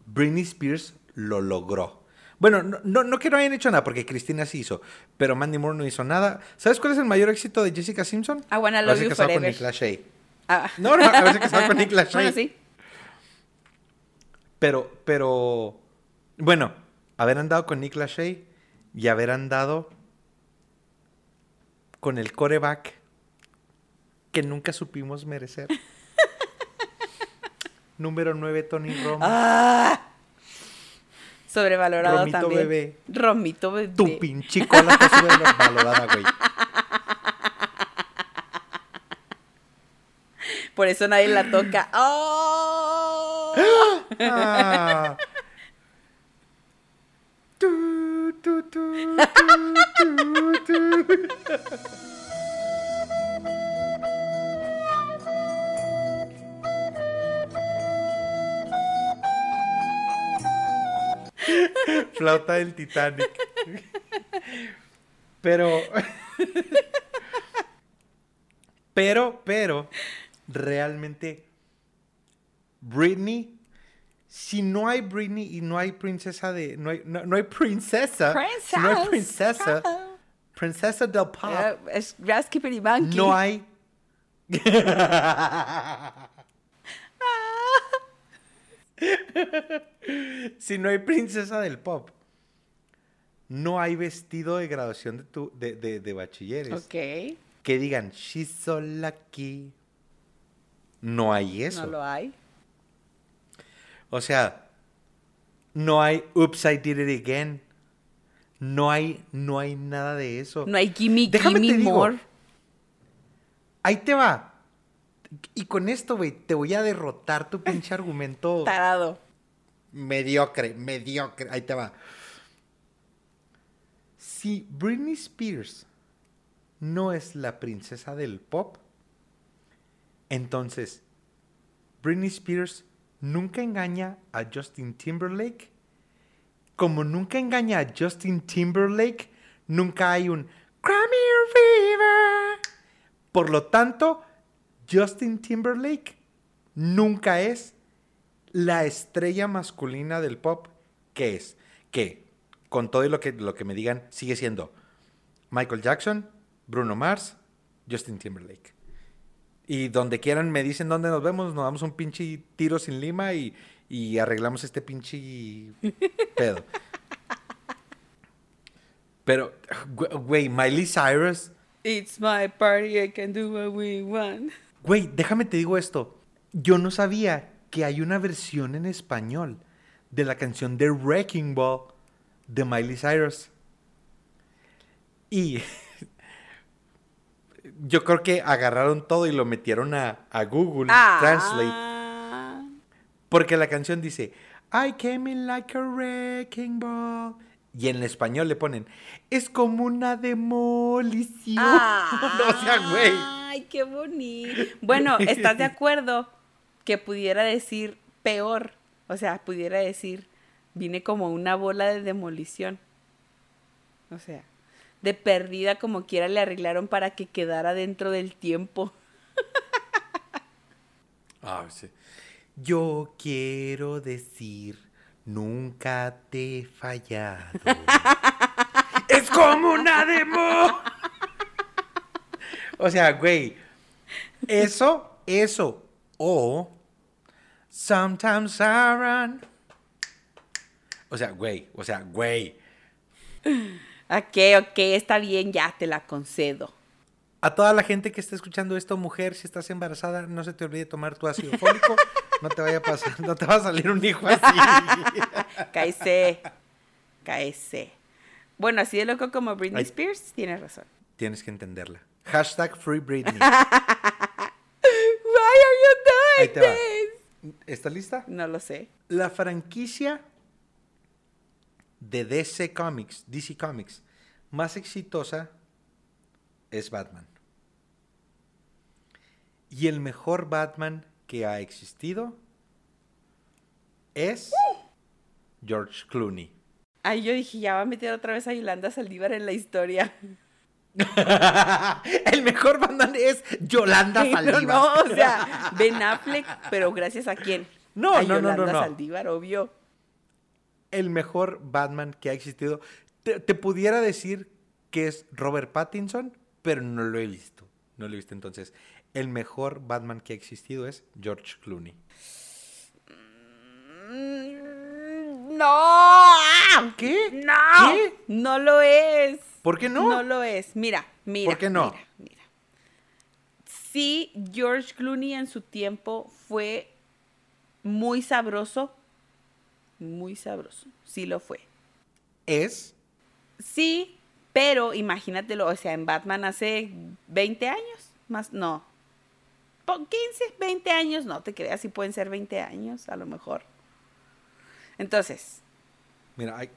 S1: Britney Spears lo logró. Bueno, no, no, no que no hayan hecho nada, porque Cristina sí hizo, pero Mandy Moore no hizo nada. ¿Sabes cuál es el mayor éxito de Jessica Simpson?
S2: I wanna love you
S1: casado con
S2: forever.
S1: Nick Lachey.
S2: Ah.
S1: No, no, haberse casado con [LAUGHS] Nick Lachey.
S2: Bueno, sí.
S1: Pero, pero, bueno, haber andado con Nick Lachey y haber andado con el coreback que nunca supimos merecer. [LAUGHS] Número 9, Tony Romo.
S2: Ah. Sobrevalorado
S1: Romito
S2: también.
S1: bebé.
S2: Romito bebé.
S1: Tu pinche cola está sobrevalorada, güey.
S2: Por eso nadie la toca. [GASPS] ¡Oh!
S1: Ah. [LAUGHS] Tu, tu, tu, [LAUGHS] Flauta del Titanic. Pero. Pero, pero, realmente, Britney, si no hay Britney y no hay princesa de. No hay, no, no hay princesa. Si no hay princesa. Princesa del pop.
S2: Eh, es.
S1: No hay. [LAUGHS] si no hay princesa del pop, no hay vestido de graduación de, tu, de, de, de bachilleres
S2: Ok.
S1: que digan, she's so lucky. No hay eso.
S2: No lo hay.
S1: O sea, no hay oops, I did it again. No hay, no hay nada de eso.
S2: No hay Gimme
S1: Déjame
S2: Gimme
S1: digo.
S2: More.
S1: Ahí te va. Y con esto, güey, te voy a derrotar tu pinche argumento [LAUGHS]
S2: Tarado.
S1: mediocre, mediocre. Ahí te va. Si Britney Spears no es la princesa del pop, entonces Britney Spears nunca engaña a Justin Timberlake. Como nunca engaña a Justin Timberlake, nunca hay un Grammy Fever. Por lo tanto, Justin Timberlake nunca es la estrella masculina del pop que es. Que, con todo y lo que, lo que me digan, sigue siendo Michael Jackson, Bruno Mars, Justin Timberlake. Y donde quieran me dicen dónde nos vemos, nos damos un pinche tiro sin lima y, y arreglamos este pinche [LAUGHS] pedo. Pero, güey, Miley Cyrus,
S2: It's my party, I can do what we want.
S1: Güey, déjame te digo esto. Yo no sabía que hay una versión en español de la canción de Wrecking Ball de Miley Cyrus. Y [LAUGHS] yo creo que agarraron todo y lo metieron a, a Google Translate.
S2: Ah.
S1: Porque la canción dice, I came in like a wrecking ball. Y en español le ponen, es como una demolición. [LAUGHS] o sea, güey.
S2: Ay, qué bonito. Bueno, ¿estás de acuerdo que pudiera decir peor? O sea, pudiera decir, vine como una bola de demolición. O sea, de perdida como quiera le arreglaron para que quedara dentro del tiempo. [LAUGHS]
S1: Ah, sí. Yo quiero decir, nunca te he fallado. [LAUGHS] es como una demo. O sea, güey, eso, eso, o sometimes I run. O sea, güey, o sea, güey.
S2: Ok, ok, está bien, ya te la concedo.
S1: A toda la gente que está escuchando esto, mujer, si estás embarazada, no se te olvide tomar tu ácido fólico. No te vaya a pasar, no te va a salir un hijo así. [LAUGHS]
S2: Cáese. Cáese. Bueno, así de loco como Britney
S1: Ay.
S2: Spears, tienes razón.
S1: Tienes que entenderla. Hashtag Free Britney.
S2: Why are you
S1: Ahí
S2: doing
S1: te va.
S2: this?
S1: ¿Estás lista?
S2: No lo sé.
S1: La franquicia de DC Comics, DC Comics, más exitosa es Batman. Y el mejor Batman que ha existido es George Clooney.
S2: Ay, yo dije, ya va a meter otra vez a Yolanda Saldívar en la historia. [LAUGHS]
S1: el mejor Batman es Yolanda
S2: No,
S1: Saldívar.
S2: no, o sea, Ben Affleck, pero gracias a quién?
S1: No,
S2: a
S1: no, no, no,
S2: Yolanda
S1: no.
S2: Saldívar, obvio.
S1: el mejor Batman que ha existido. Te, te pudiera decir que es Robert Pattinson, pero no lo he visto. No lo he visto entonces. El mejor Batman que ha existido es George Clooney.
S2: Mm, No.
S1: ¿Qué?
S2: No.
S1: ¿Qué?
S2: No lo es.
S1: ¿Por qué no?
S2: No lo es. Mira, mira.
S1: ¿Por qué no?
S2: Mira, mira. Sí, George Clooney en su tiempo fue muy sabroso. Muy sabroso. Sí lo fue.
S1: Es
S2: Sí, pero imagínatelo, o sea, en Batman hace 20 años, más, no. Po- 15, 20 años, no te creas, si pueden ser 20 años, a lo mejor. Entonces,
S1: Mira, hay-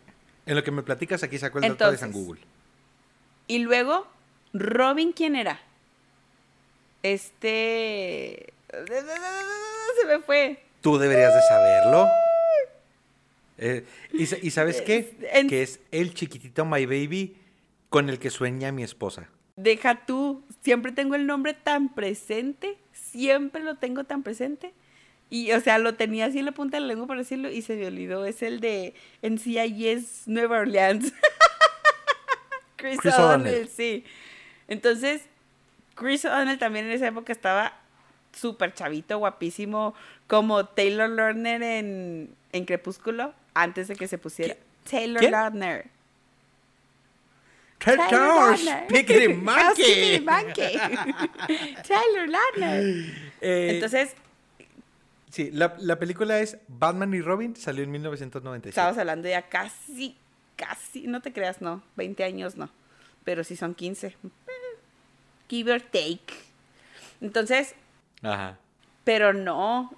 S1: en lo que me platicas aquí saco el dato de. San Google.
S2: Y luego, Robin, ¿quién era? Este... Se me fue.
S1: Tú deberías de saberlo. Eh, y, sa- y sabes qué?
S2: En-
S1: Que es el chiquitito My Baby con el que sueña mi esposa.
S2: Deja tú, siempre tengo el nombre tan presente, siempre lo tengo tan presente. Y, o sea, lo tenía así en la punta de la lengua para decirlo y se me olvidó. Es el de NCIS Nueva Orleans. [LAUGHS] Chris,
S1: Chris
S2: O'Donnell,
S1: O'Donnell.
S2: sí. Entonces, Chris O'Donnell también en esa época estaba súper chavito, guapísimo, como Taylor Lautner en, en Crepúsculo, antes de que se pusiera. Taylor Lautner.
S1: Speaking
S2: Oh, [LAUGHS]
S1: monkey.
S2: monkey. [LAUGHS] Taylor Lautner.
S1: Eh,
S2: Entonces,
S1: sí, la, la película es Batman y Robin, salió en 1997.
S2: estamos hablando ya casi, casi, no te creas, no, 20 años no, pero sí son 15. Eh, Give or take. Entonces,
S1: Ajá.
S2: pero no,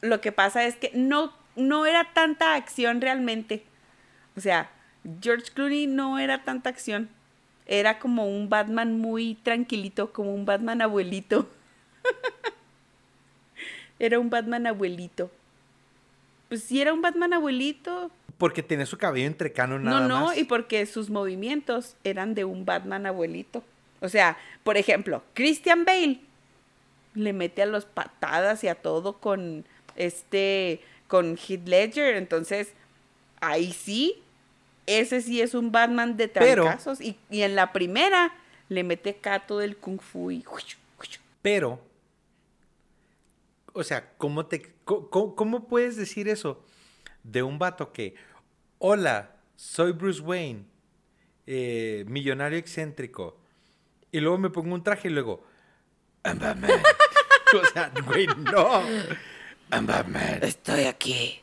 S2: lo que pasa es que no, no era tanta acción realmente. O sea, George Clooney no era tanta acción. Era como un Batman muy tranquilito, como un Batman abuelito. [LAUGHS] era un Batman abuelito. Pues sí, era un Batman abuelito.
S1: Porque tiene su cabello entrecano nada
S2: no, no,
S1: más.
S2: y porque sus movimientos eran de un Batman abuelito. O sea, por ejemplo, Christian Bale le mete a los patadas y a todo con este, con Heath Ledger. Entonces, ahí sí, ese sí es un Batman de trancazos. Y, y en la primera le mete acá todo el kung fu y...
S1: Pero, o sea, ¿cómo, te, co- cómo puedes decir eso de un vato que, hola, soy Bruce Wayne, eh, millonario excéntrico, y luego me pongo un traje y luego, I'm Batman. [LAUGHS] o sea, güey, no. I'm Batman.
S2: Estoy aquí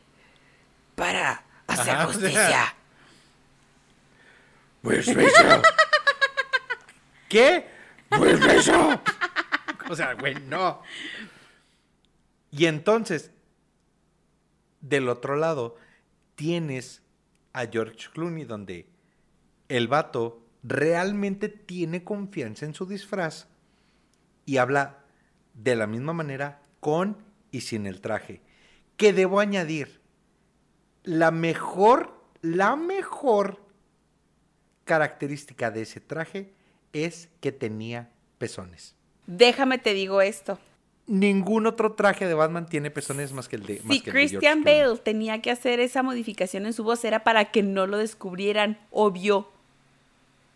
S2: para hacer
S1: Ajá, o sea,
S2: justicia.
S1: Where's Rachel? ¿Qué? Where's Rachel? O sea, güey, no. Y entonces, del otro lado, tienes a George Clooney, donde el vato realmente tiene confianza en su disfraz y habla de la misma manera con y sin el traje. Que debo añadir, la mejor, la mejor característica de ese traje es que tenía pezones.
S2: Déjame te digo esto.
S1: Ningún otro traje de Batman tiene pezones más que el de
S2: Si
S1: de
S2: Christian. Bale tenía que hacer esa modificación en su voz era para que no lo descubrieran, obvio.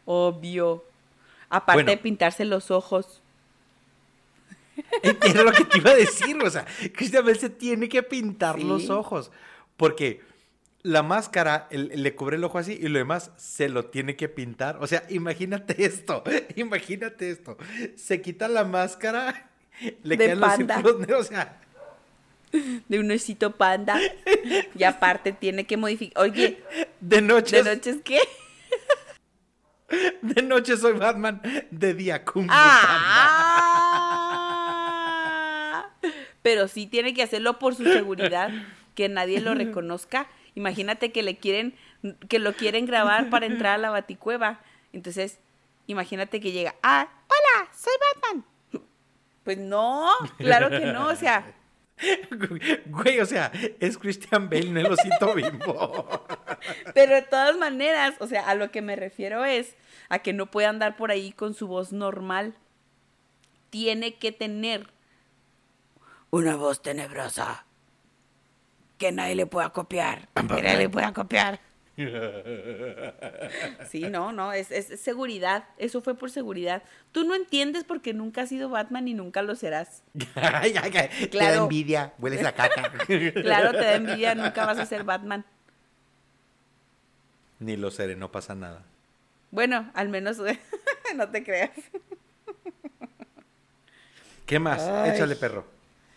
S2: Obvio. Aparte
S1: Bueno.
S2: de pintarse los ojos. [LAUGHS]
S1: Era lo que te iba a decir, o sea, Christian Bale se tiene que pintar
S2: Sí.
S1: los ojos, porque la máscara el- le cubre el ojo así y lo demás se lo tiene que pintar. O sea, imagínate esto, [LAUGHS] imagínate esto. Se quita la máscara, le
S2: De
S1: quedan
S2: panda.
S1: los círculos negros, o sea,
S2: De un osito panda. y aparte tiene que modificar. Oye,
S1: de noche,
S2: ¿de noche es qué?
S1: de noche soy Batman, de día Kung Panda.
S2: ¡Ah! Pero sí tiene que hacerlo por su seguridad, que nadie lo [LAUGHS] reconozca. Imagínate que le quieren, que lo quieren grabar para entrar a la baticueva. Entonces, imagínate que llega, ah, hola, soy Batman. Pues no, claro que no, o sea, [LAUGHS]
S1: Güey, o sea, es Christian Bale, no el osito bimbo.
S2: pero de todas maneras, o sea, a lo que me refiero es a que no puede andar por ahí con su voz normal. Tiene que tener una voz tenebrosa que nadie le pueda copiar. Que nadie le pueda copiar. Sí, no, no, es, es seguridad. Eso fue por seguridad. Tú no entiendes porque nunca has sido Batman y nunca lo serás. [LAUGHS]
S1: Te da envidia, hueles a caca. [LAUGHS]
S2: Claro, te da envidia, nunca vas a ser Batman.
S1: Ni lo seré, no pasa nada.
S2: Bueno, al menos [LAUGHS] no te creas.
S1: ¿Qué más?
S2: Ay.
S1: Échale, perro.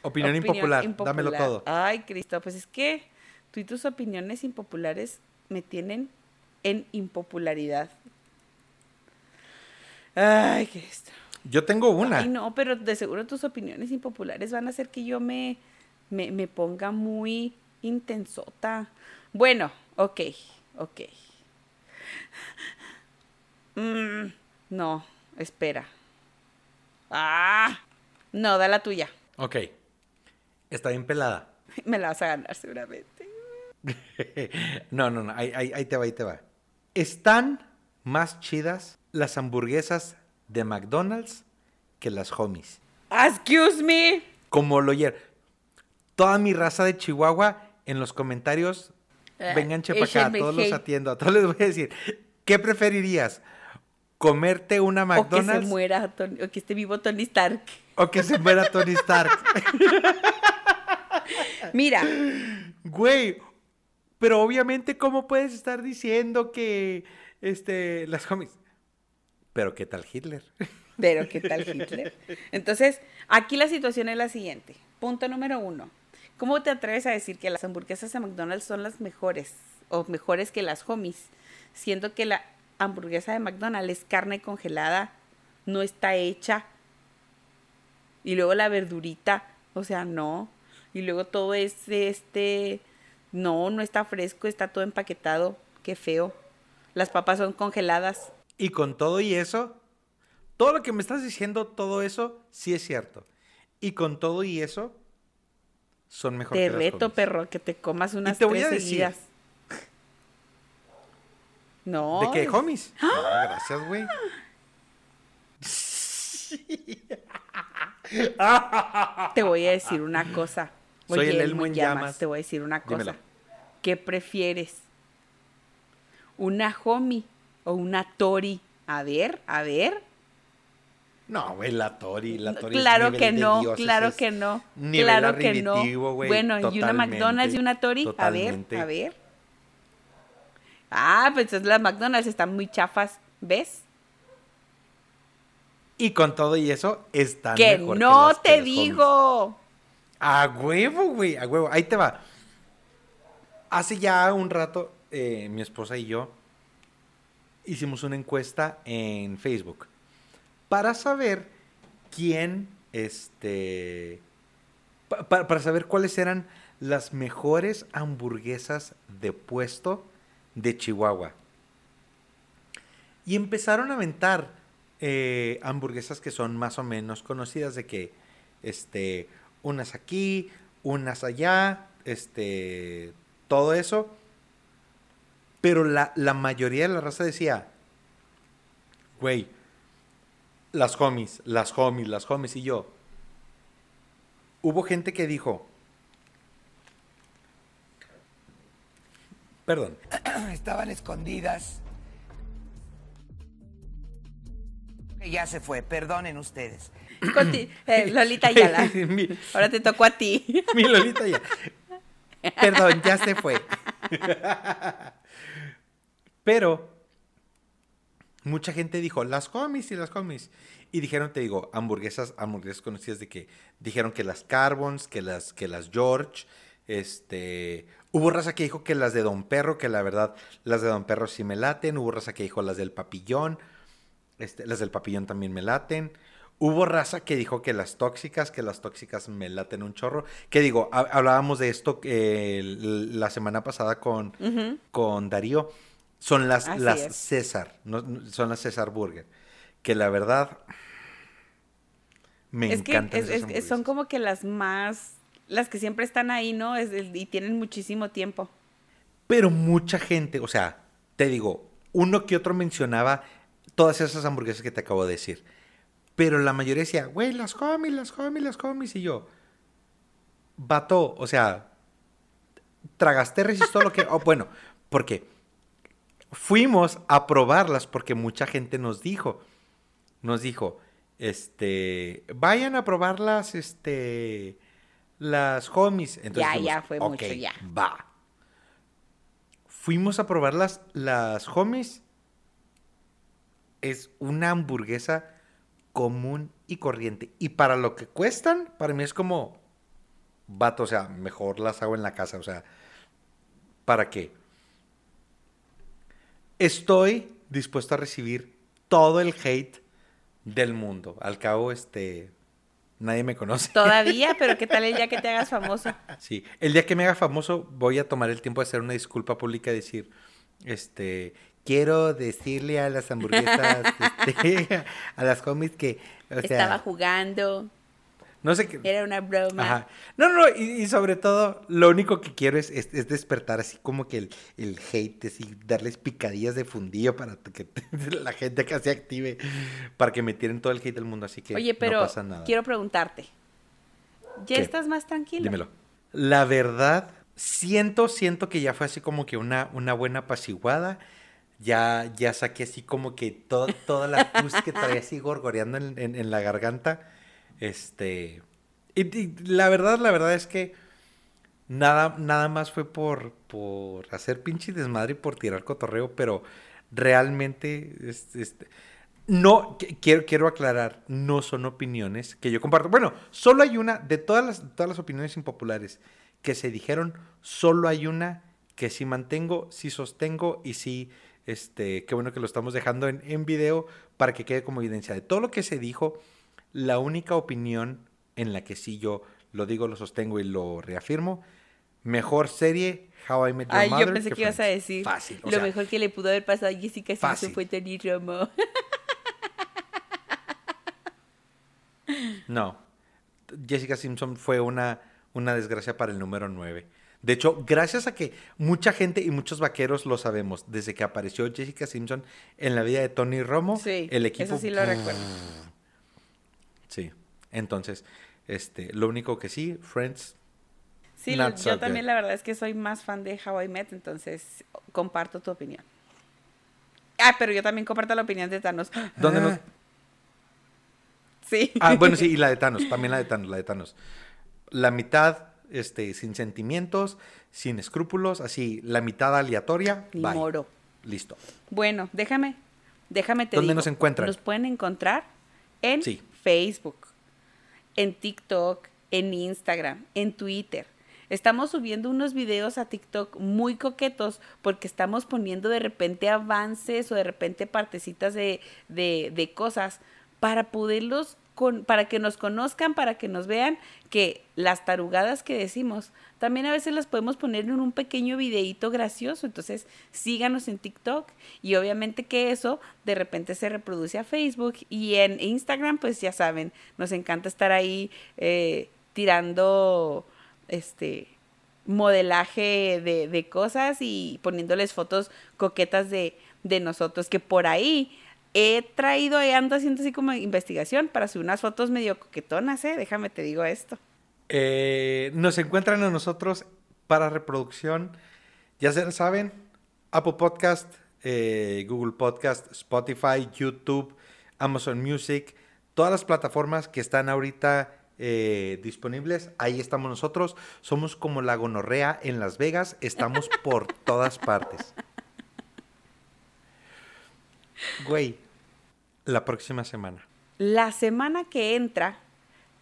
S1: Opinión, impopular. dámelo todo.
S2: Ay, Cristo, pues es que tú y tus opiniones impopulares me tienen en impopularidad. Ay, Cristo.
S1: Yo tengo una.
S2: Ay, no, pero de seguro tus opiniones impopulares van a hacer que yo me, me, me ponga muy intensota. Bueno, ok, ok. Mm, no, espera. Ah, no, da la tuya.
S1: Ok. Está bien pelada. [LAUGHS]
S2: Me la vas a ganar seguramente. [LAUGHS]
S1: no, no, no. Ahí, ahí- ahí te va, ahí te va. Están más chidas las hamburguesas de McDonald's que las homies.
S2: Excuse me.
S1: Como lo ayer. Toda mi raza de Chihuahua en los comentarios.
S2: Eh,
S1: Vengan para acá, todos los atiendo. A todos les voy a decir. ¿Qué preferirías? ¿Comerte una
S2: O que se
S1: McDonald's
S2: muera, Tony- o que esté vivo Tony Stark.
S1: o que se muera Tony Stark? [LAUGHS]
S2: Mira,
S1: Güey, pero obviamente, ¿cómo puedes estar diciendo que este, las homies? Pero ¿qué tal Hitler? [LAUGHS]
S2: pero ¿qué tal Hitler? Entonces, aquí la situación es la siguiente. Punto número uno. ¿Cómo te atreves a decir que las hamburguesas de McDonald's son las mejores o mejores que las homies? Siendo que la hamburguesa de McDonald's es carne congelada, no está hecha. Y luego la verdurita, o sea, no. Y luego todo es este, no, no está fresco, está todo empaquetado. Qué feo. Las papas son congeladas.
S1: Y con todo y eso, todo lo que me estás diciendo, todo eso, sí es cierto. Y con todo y eso, son mejor
S2: Te
S1: que las
S2: reto, perro, que te comas unas
S1: te voy
S2: tres
S1: a decir.
S2: seguidas. No.
S1: ¿De qué,
S2: es-
S1: homies? [GASPS] No, gracias, güey. [LAUGHS]
S2: Te voy a decir una cosa.
S1: Soy
S2: Oye,
S1: el Elmo en llamas.
S2: Te voy a decir una cosa.
S1: Dímelo.
S2: ¿Qué prefieres? ¿Una homie o una tori? A ver, a ver.
S1: No, güey, la Tori, la Tori
S2: claro que no, claro
S1: es
S2: que no.
S1: nivel
S2: Claro que no.
S1: güey,
S2: Bueno, y una McDonald's y una tori. A ver, a ver. Ah, pues es las McDonald's están muy chafas, ¿ves?
S1: Y con todo y eso, están
S2: que
S1: mejor
S2: no
S1: que
S2: te
S1: las homies.
S2: digo.
S1: A huevo, güey, a huevo. Ahí te va. Hace ya un rato, eh, mi esposa y yo hicimos una encuesta en Facebook para saber quién, este, pa- pa- para saber cuáles eran las mejores hamburguesas de puesto de Chihuahua. Y empezaron a aventar eh, hamburguesas que son más o menos conocidas de que, este, unas aquí, unas allá, este, todo eso. Pero la, la mayoría de la raza decía, güey, las homies, las homies, las homies. Y yo, hubo gente que dijo, perdón, [CLEARS THROAT]
S3: Estaban escondidas. Ya se fue, perdonen ustedes.
S2: Eh, [LAUGHS] Lolita Ayala. Ahora te tocó a ti. [LAUGHS]
S1: Mi Lolita ya. Perdón, ya se fue. Pero mucha gente dijo, las homies y las homies. Y dijeron, te digo, hamburguesas, hamburguesas conocidas de que dijeron que las Carbons, que las, que las George, este... Hubo raza que dijo que las de Don Perro, que la verdad, las de Don Perro sí me laten. Hubo raza que dijo las del Papillón. Este, las del papillón también me laten. Hubo raza que dijo que las tóxicas, que las tóxicas me laten un chorro. Que digo, ha- hablábamos de esto eh, la semana pasada con, con Darío. Son las,
S2: Así
S1: las
S2: es.
S1: César, no- son las César Burger. Que la verdad me
S2: es que
S1: encantan.
S2: es-
S1: esas
S2: es- son como que las más, las que siempre están ahí, ¿no? Y tienen muchísimo tiempo.
S1: Pero mucha gente, o sea, te digo, uno que otro mencionaba todas esas hamburguesas que te acabo de decir. Pero la mayoría decía, güey, las homies, las homies, las homies. Y yo, vato, o sea, tragaste, resistó lo que. [LAUGHS] Oh, bueno, porque fuimos a probarlas porque mucha gente nos dijo, nos dijo, este, vayan a probarlas, este, las homies. Entonces
S2: Ya,
S1: dijimos,
S2: ya, fue mucho,
S1: "Ok,
S2: ya".
S1: Va. Fuimos a probar las, las homies. Es una hamburguesa común y corriente. Y para lo que cuestan, para mí es como, vato, o sea, mejor las hago en la casa, o sea, ¿para qué? Estoy dispuesto a recibir todo el hate del mundo. Al cabo, este, nadie me conoce.
S2: Todavía, pero ¿qué tal el día que te hagas famoso? [LAUGHS]
S1: Sí, el día que me haga famoso voy a tomar el tiempo de hacer una disculpa pública y decir, este, quiero decirle a las hamburguesas, [LAUGHS] este, a las homies que, o sea,
S2: Estaba jugando,
S1: no sé qué.
S2: era una broma.
S1: Ajá. No, no, y, y sobre todo, lo único que quiero es, es- es despertar así como que el, el hate, así, darles picadillas de fundillo para que [LAUGHS] la gente que se active, para que me tiren todo el hate del mundo, así que
S2: Oye, pero
S1: no pasa nada.
S2: quiero preguntarte. ¿Ya
S1: ¿Qué?
S2: estás más tranquilo?
S1: Dímelo. La verdad, siento, siento que ya fue así como que una, una buena apaciguada. Ya, ya saqué así como que toda la pus que traía así gorgoreando en, en- la garganta. Este. Y, la verdad, la verdad es que nada, nada más fue por, por hacer pinche desmadre y por tirar cotorreo, pero realmente es- este, no, qu- quiero, quiero aclarar, no son opiniones que yo comparto. Bueno, solo hay una, de todas las, todas las opiniones impopulares que se dijeron, solo hay una que sí mantengo, sí sostengo y sí, este, qué bueno que lo estamos dejando en, en video para que quede como evidencia de todo lo que se dijo. La única opinión en la que sí yo lo digo, lo sostengo y lo reafirmo, mejor serie, How I Met Your
S2: Ay,
S1: Mother.
S2: yo pensé que ibas a decir.
S1: Fácil.
S2: Lo
S1: sea,
S2: mejor que le pudo haber pasado a Jessica Simpson fue Tony Romo. [LAUGHS]
S1: No. Jessica Simpson fue una, una desgracia para el número 9. De hecho, gracias a que mucha gente y muchos vaqueros lo sabemos, desde que apareció Jessica Simpson en la vida de Tony Romo,
S2: Sí,
S1: el equipo...
S2: eso sí lo recuerdo.
S1: Sí. Entonces, este, lo único que sí, Friends,
S2: Sí, yo también la verdad es que soy más fan de How I Met, entonces comparto tu opinión. Ah, pero yo también comparto la opinión de Thanos. [GASPS]
S1: ¿dónde nos...
S2: Sí.
S1: Ah, bueno, sí, y la de [LAUGHS] Thanos, también la de Thanos, la de Thanos. La mitad, este, sin sentimientos, sin escrúpulos, así, la mitad aleatoria, bye.
S2: moro.
S1: Listo.
S2: Bueno, déjame, déjame te
S1: ¿Dónde
S2: digo.
S1: nos encuentran?
S2: Nos pueden encontrar en
S1: Sí.
S2: Facebook, en TikTok, en Instagram, en Twitter. Estamos subiendo unos videos a TikTok muy coquetos porque estamos poniendo de repente avances o de repente partecitas de, de, de cosas para poderlos, para que nos conozcan, para que nos vean que las tarugadas que decimos, también a veces las podemos poner en un pequeño videíto gracioso. Entonces, síganos en TikTok y obviamente que eso de repente se reproduce a Facebook y en Instagram, pues ya saben, nos encanta estar ahí eh, tirando este modelaje de, de cosas y poniéndoles fotos coquetas de, de nosotros, que por ahí he traído, y ando haciendo así como investigación para subir unas fotos medio coquetonas, ¿eh? Déjame te digo esto.
S1: Eh, nos encuentran a nosotros para reproducción, ya se saben, Apple Podcast, eh, Google Podcast, Spotify, YouTube, Amazon Music, todas las plataformas que están ahorita eh, disponibles, ahí estamos nosotros. Somos como la gonorrea en Las Vegas, estamos por [LAUGHS] todas partes. Güey, la próxima semana.
S2: La semana que entra,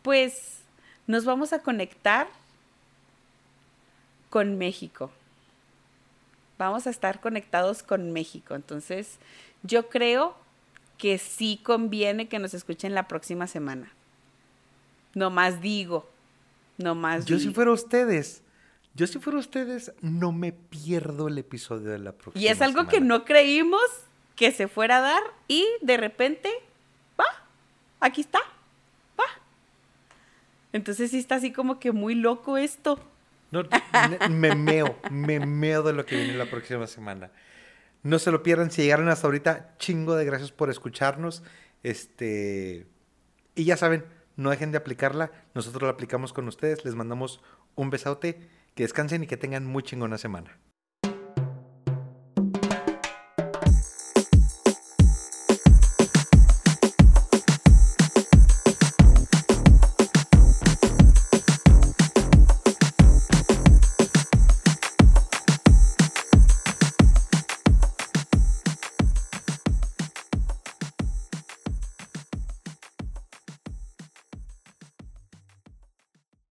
S2: pues nos vamos a conectar con México. Vamos a estar conectados con México. Entonces, yo creo que sí conviene que nos escuchen la próxima semana. No más digo. No más
S1: Yo si fuera ustedes, yo si fuera ustedes, no me pierdo el episodio de la próxima
S2: Y es algo que no creímos que se fuera a dar y de repente, va, aquí está, va. Entonces sí está así como que muy loco esto.
S1: No, me meo, me meo de lo que viene la próxima semana. No se lo pierdan si llegaron hasta ahorita. Chingo de gracias por escucharnos. Este. Y ya saben, no dejen de aplicarla. Nosotros la aplicamos con ustedes. Les mandamos un besote. Que descansen y que tengan muy chingona semana.